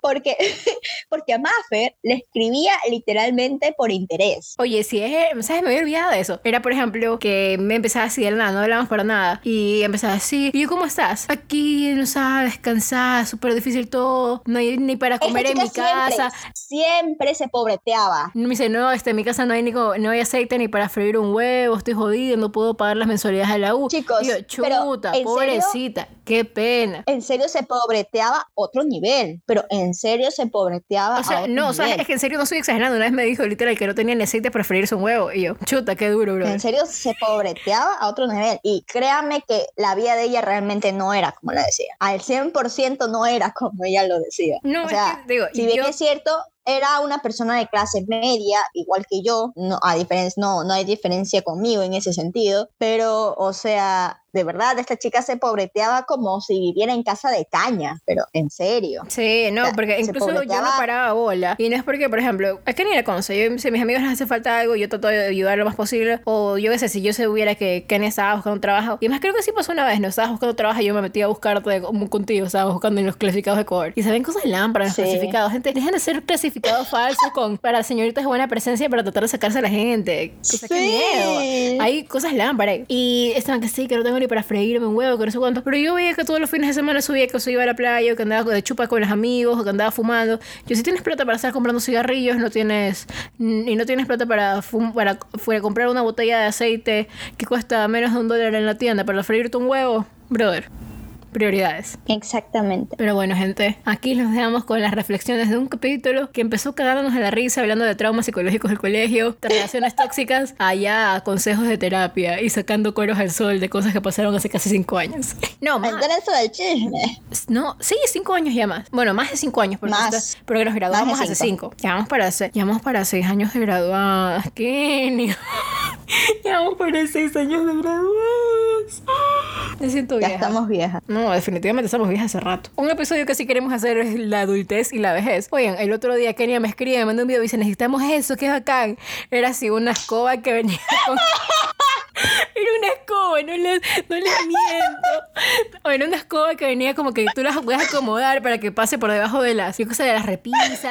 Porque, porque a Maffer le escribía literalmente por interés. Oye, si es, ¿sabes? Me había olvidado de eso. Era, por ejemplo, que me empezaba así de nada, no hablamos para nada. Y empezaba así, ¿y cómo estás? Aquí, no sabes, cansada, súper difícil todo, no hay ni para comer en mi casa. Siempre se pobreteaba. Me dice, no, este, en mi casa no hay, ni, no hay aceite ni para freír un huevo, estoy jodido, no puedo pagar las mensualidades de la U. Chicos, yo, chuta, pobrecita. Qué pena. En serio se pobreteaba otro nivel, pero en serio se pobreteaba. O sea, no, o sea, es que en serio no estoy exagerando. Una vez me dijo literal que no tenía ni aceite para freírse un huevo. Y yo, chuta, qué duro, bro. En serio se pobreteaba a otro nivel. Y créame que la vida de ella realmente no era como la decía. Al 100% no era como ella lo decía. No, o sea, digo, si bien es cierto, era una persona de clase media, igual que yo, no, a diferencia, no, no hay diferencia conmigo en ese sentido, pero, o sea, de verdad, esta chica se pobreteaba como si viviera en casa de caña, pero en serio. Sí, no, porque incluso yo no paraba bola. Y no es porque, por ejemplo, es que ni la conoce. Yo, si a mis amigos les hace falta algo, yo trato de ayudar lo más posible. O yo qué sé, si yo se hubiera que Kenny estaba buscando trabajo. Y más creo que sí pasó una vez, no estaba buscando trabajo y yo me metí a buscarte como contigo, estaba buscando en los clasificados de cover. Y saben cosas lámparas, los clasificados. Gente, dejen de ser clasificados falsos con para señoritas de buena presencia para tratar de sacarse a la gente. Cosa sí. miedo. Hay cosas lámparas. Y estaban que sí, que no tengo para freírme un huevo, que no sé cuánto. Pero yo veía que todos los fines de semana subía que se iba a la playa, que andaba de chupa con los amigos, o que andaba fumando. Yo, si tienes plata para estar comprando cigarrillos, no tienes. Y no tienes plata para, para, para comprar una botella de aceite que cuesta menos de un dólar en la tienda para freírte un huevo, brother prioridades. Exactamente. Pero bueno, gente, aquí nos dejamos con las reflexiones de un capítulo que empezó cagándonos de la risa, hablando de traumas psicológicos del colegio, de relaciones tóxicas, allá consejos de terapia y sacando cueros al sol de cosas que pasaron hace casi cinco años. No, más. eso del chisme. No, sí, cinco años ya más. Bueno, más de cinco años. Porque más. porque nos graduamos hace cinco. Llevamos para, llevamos para seis años de graduadas. ¿Qué? llevamos para seis años de graduadas. Me siento vieja. Ya estamos viejas. No, definitivamente estamos viejas hace rato. Un episodio que sí queremos hacer es la adultez y la vejez. Oigan, el otro día Kenia me escribe, me mandó un video y dice, necesitamos eso, qué bacán. Era así una escoba que venía con... Era una escoba, no les, no les miento. O era una escoba que venía como que tú las puedes acomodar para que pase por debajo de las, cosas de las repisas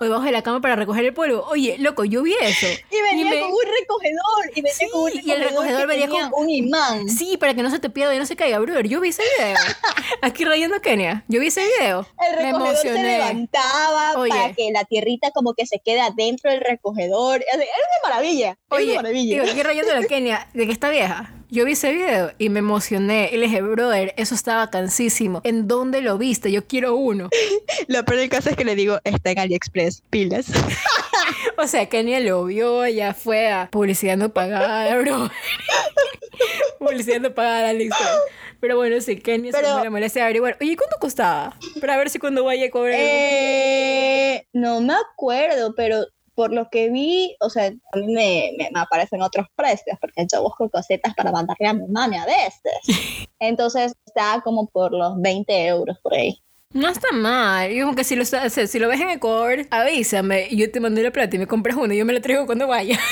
o debajo de la cama para recoger el polvo. Oye, loco, yo vi eso. Y venía con un recogedor. Y venía con un recogedor. Y el recogedor venía con un imán. Sí, para que no se te pierda y no se caiga, brother. Yo vi ese video. Aquí rayando Kenia. Yo vi ese video. El recogedor se levantaba para que la tierrita como que se quede adentro del recogedor. Era una maravilla. Era una maravilla. aquí rayando la Kenia de que está vieja. Yo vi ese video y me emocioné. Y le dije, brother, eso estaba cansísimo. ¿En dónde lo viste? Yo quiero uno. lo peor del caso es que le digo, está en AliExpress, pilas. o sea, Kenia lo vio, ya fue a publicidad no pagada, bro. publicidad no pagada, AliExpress. Pero bueno, sí, Kenia se me molesta averiguar. Oye, ¿cuánto costaba? Para ver si cuando vaya a cobrar. Eh, no me acuerdo, pero por lo que vi, o sea, a mí me, me, aparecen otros precios, porque yo busco cositas para mandarle a mi mami a veces. Entonces está como por los 20 euros por ahí. No está mal. Yo como que si lo, si lo ves en Ecuador, avísame. Yo te mando la plata y me compras uno y yo me lo traigo cuando vaya.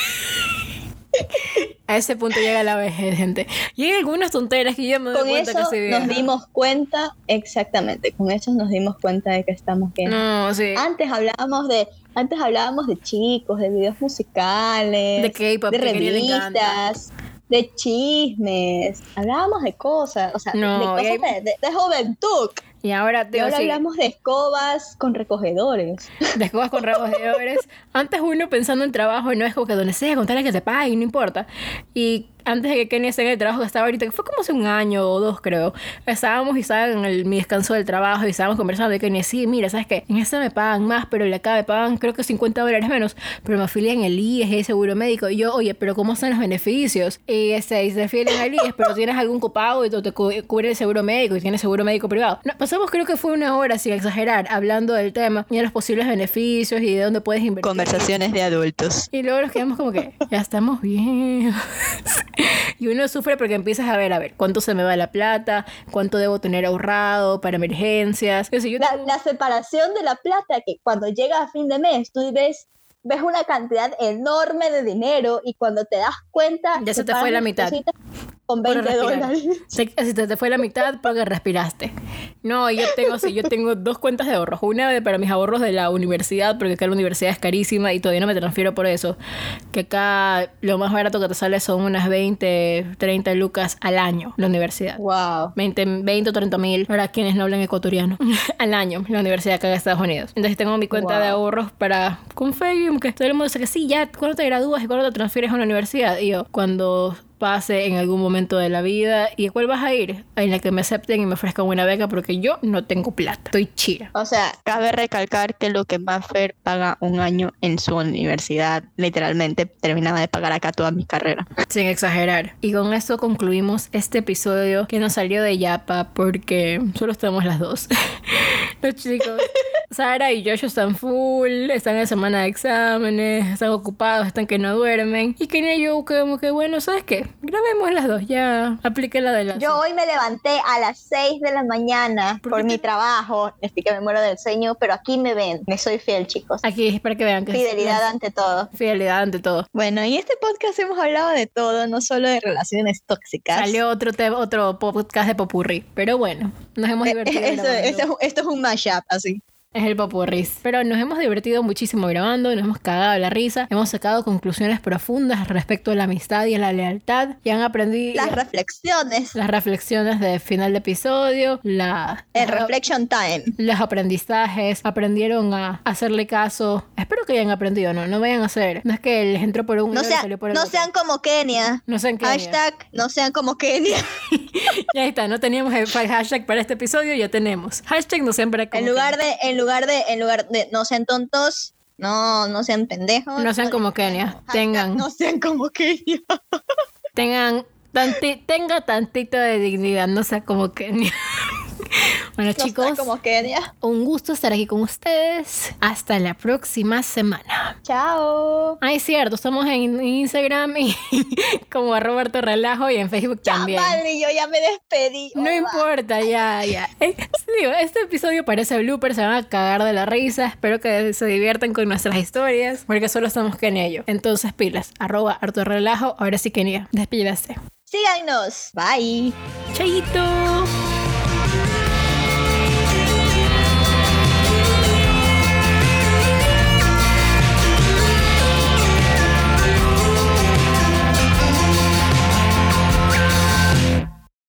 A ese punto llega la vejez, gente. Y hay algunas tonteras que yo me doy cuenta que se Nos dimos cuenta, exactamente, con eso nos dimos cuenta de que estamos bien. No, sí. Antes hablábamos de antes hablábamos de chicos, de videos musicales, de K-pop, de revistas. de chismes, hablábamos de cosas, o sea, No, de y cosas hay- de, juventud. Y ahora Y te ahora hablamos de escobas con recogedores. de escobas con rabos de ores. Antes uno pensando en trabajo no es como que donde sea, contarle que te paguen, no importa. Y antes de que Kenny esté en el trabajo que estaba ahorita, que fue como hace un año o dos creo, estábamos y estaba en el- mi descanso del trabajo y estábamos conversando y Kenny, sí, mira, ¿sabes qué? En esta me pagan más, pero en la acá me pagan creo que 50 dólares menos, pero me afilian el IES el seguro médico. Y yo, oye, pero ¿cómo están los beneficios? Y este, y se afilian al IES, pero tienes algún copago y te cu- cubre el seguro médico y tienes seguro médico privado. No, pasamos creo que fue una hora, sin exagerar, hablando del tema y de los posibles beneficios y de dónde puedes invertir. Conversaciones de adultos. Y luego nos quedamos como que, ya estamos bien. y uno sufre porque empiezas a ver, a ver, cuánto se me va la plata, cuánto debo tener ahorrado para emergencias. Sé yo, La, tengo- la separación de la plata, que cuando llega a fin de mes, tú ves, ves una cantidad enorme de dinero y cuando te das cuenta... Ya se te fue la mitad. cositas Con por 20 respirar. dólares. Se, se te fue la mitad porque respiraste. No, yo tengo, sí, yo tengo dos cuentas de ahorros. Una para mis ahorros de la universidad, porque acá la universidad es carísima y todavía no me transfiero por eso. Que acá lo más barato que te sale son unas 20, 30 lucas al año, la universidad. Wow. 20, 20 o 30 mil para quienes no hablan ecuatoriano al año, la universidad acá en Estados Unidos. Entonces tengo mi cuenta Wow. de ahorros para Confegium, que todo el mundo dice que sí, ya, ¿cuándo te gradúas y cuándo te transfieres a una universidad? Y yo, cuando pase en algún momento de la vida. ¿Y a cuál vas a ir? En la que me acepten y me ofrezcan una beca porque yo no tengo plata. Estoy chira. O sea, Cabe recalcar que lo que Maffer paga un año en su universidad, literalmente terminaba de pagar acá toda mi carrera. Sin exagerar. Y con esto concluimos este episodio que nos salió de Yapa porque solo estamos las dos. Los chicos. Sara y Josh están full, están en semana de exámenes, están ocupados, están que no duermen. Y Kenia y yo como que, bueno, ¿sabes qué? Grabemos las dos, ya apliqué la de las... yo hoy me levanté a las 6 de la mañana ¿Por por, mi trabajo. Estoy que me muero del sueño, pero aquí me ven. Me soy fiel, chicos. Aquí es para que vean que es- Fidelidad ante todo. Fidelidad ante todo. Bueno, y en este podcast hemos hablado de todo, no solo de relaciones tóxicas. Salió otro, otro podcast de Popurrí. Pero bueno, nos hemos divertido. Eso- grabando. esto, es- esto es un mashup, así. Es el popurris. Pero nos hemos divertido muchísimo grabando, nos hemos cagado la risa, hemos sacado conclusiones profundas respecto a la amistad y a la lealtad y han aprendido Las reflexiones. las reflexiones de final de episodio, la, El reflection time. los aprendizajes, aprendieron a hacerle caso. Espero que hayan aprendido, no, no vayan a hacer. No es que les entró por un No, sea- salió por el no otro. sean como Kenia. no sean Kenia. Hashtag no sean como Kenia. Ya está, no teníamos el hashtag para este episodio, ya tenemos. Hashtag no sean para como En lugar de, en lugar de, en lugar de no sean tontos, no, no sean pendejos. No sean como Kenia. Tengan, No sean como Kenia. tengan, tanti- tenga tantito de dignidad, no sea como Kenia. bueno, No chicos, como Kenia. un gusto estar aquí con ustedes. Hasta la próxima semana. Chao. Ah, es cierto, estamos en Instagram y como a Roberto Relajo y en Facebook Ya, también. vale, yo ya me despedí. No importa, ya, ya. Eh, digo, este episodio parece blooper, se van a cagar de la risa. Espero que se diviertan con nuestras historias, porque solo estamos Kenia y yo. Entonces, pilas, arroba relajo. Ahora sí, Kenia, despídase. Síganos. Bye. Chaito.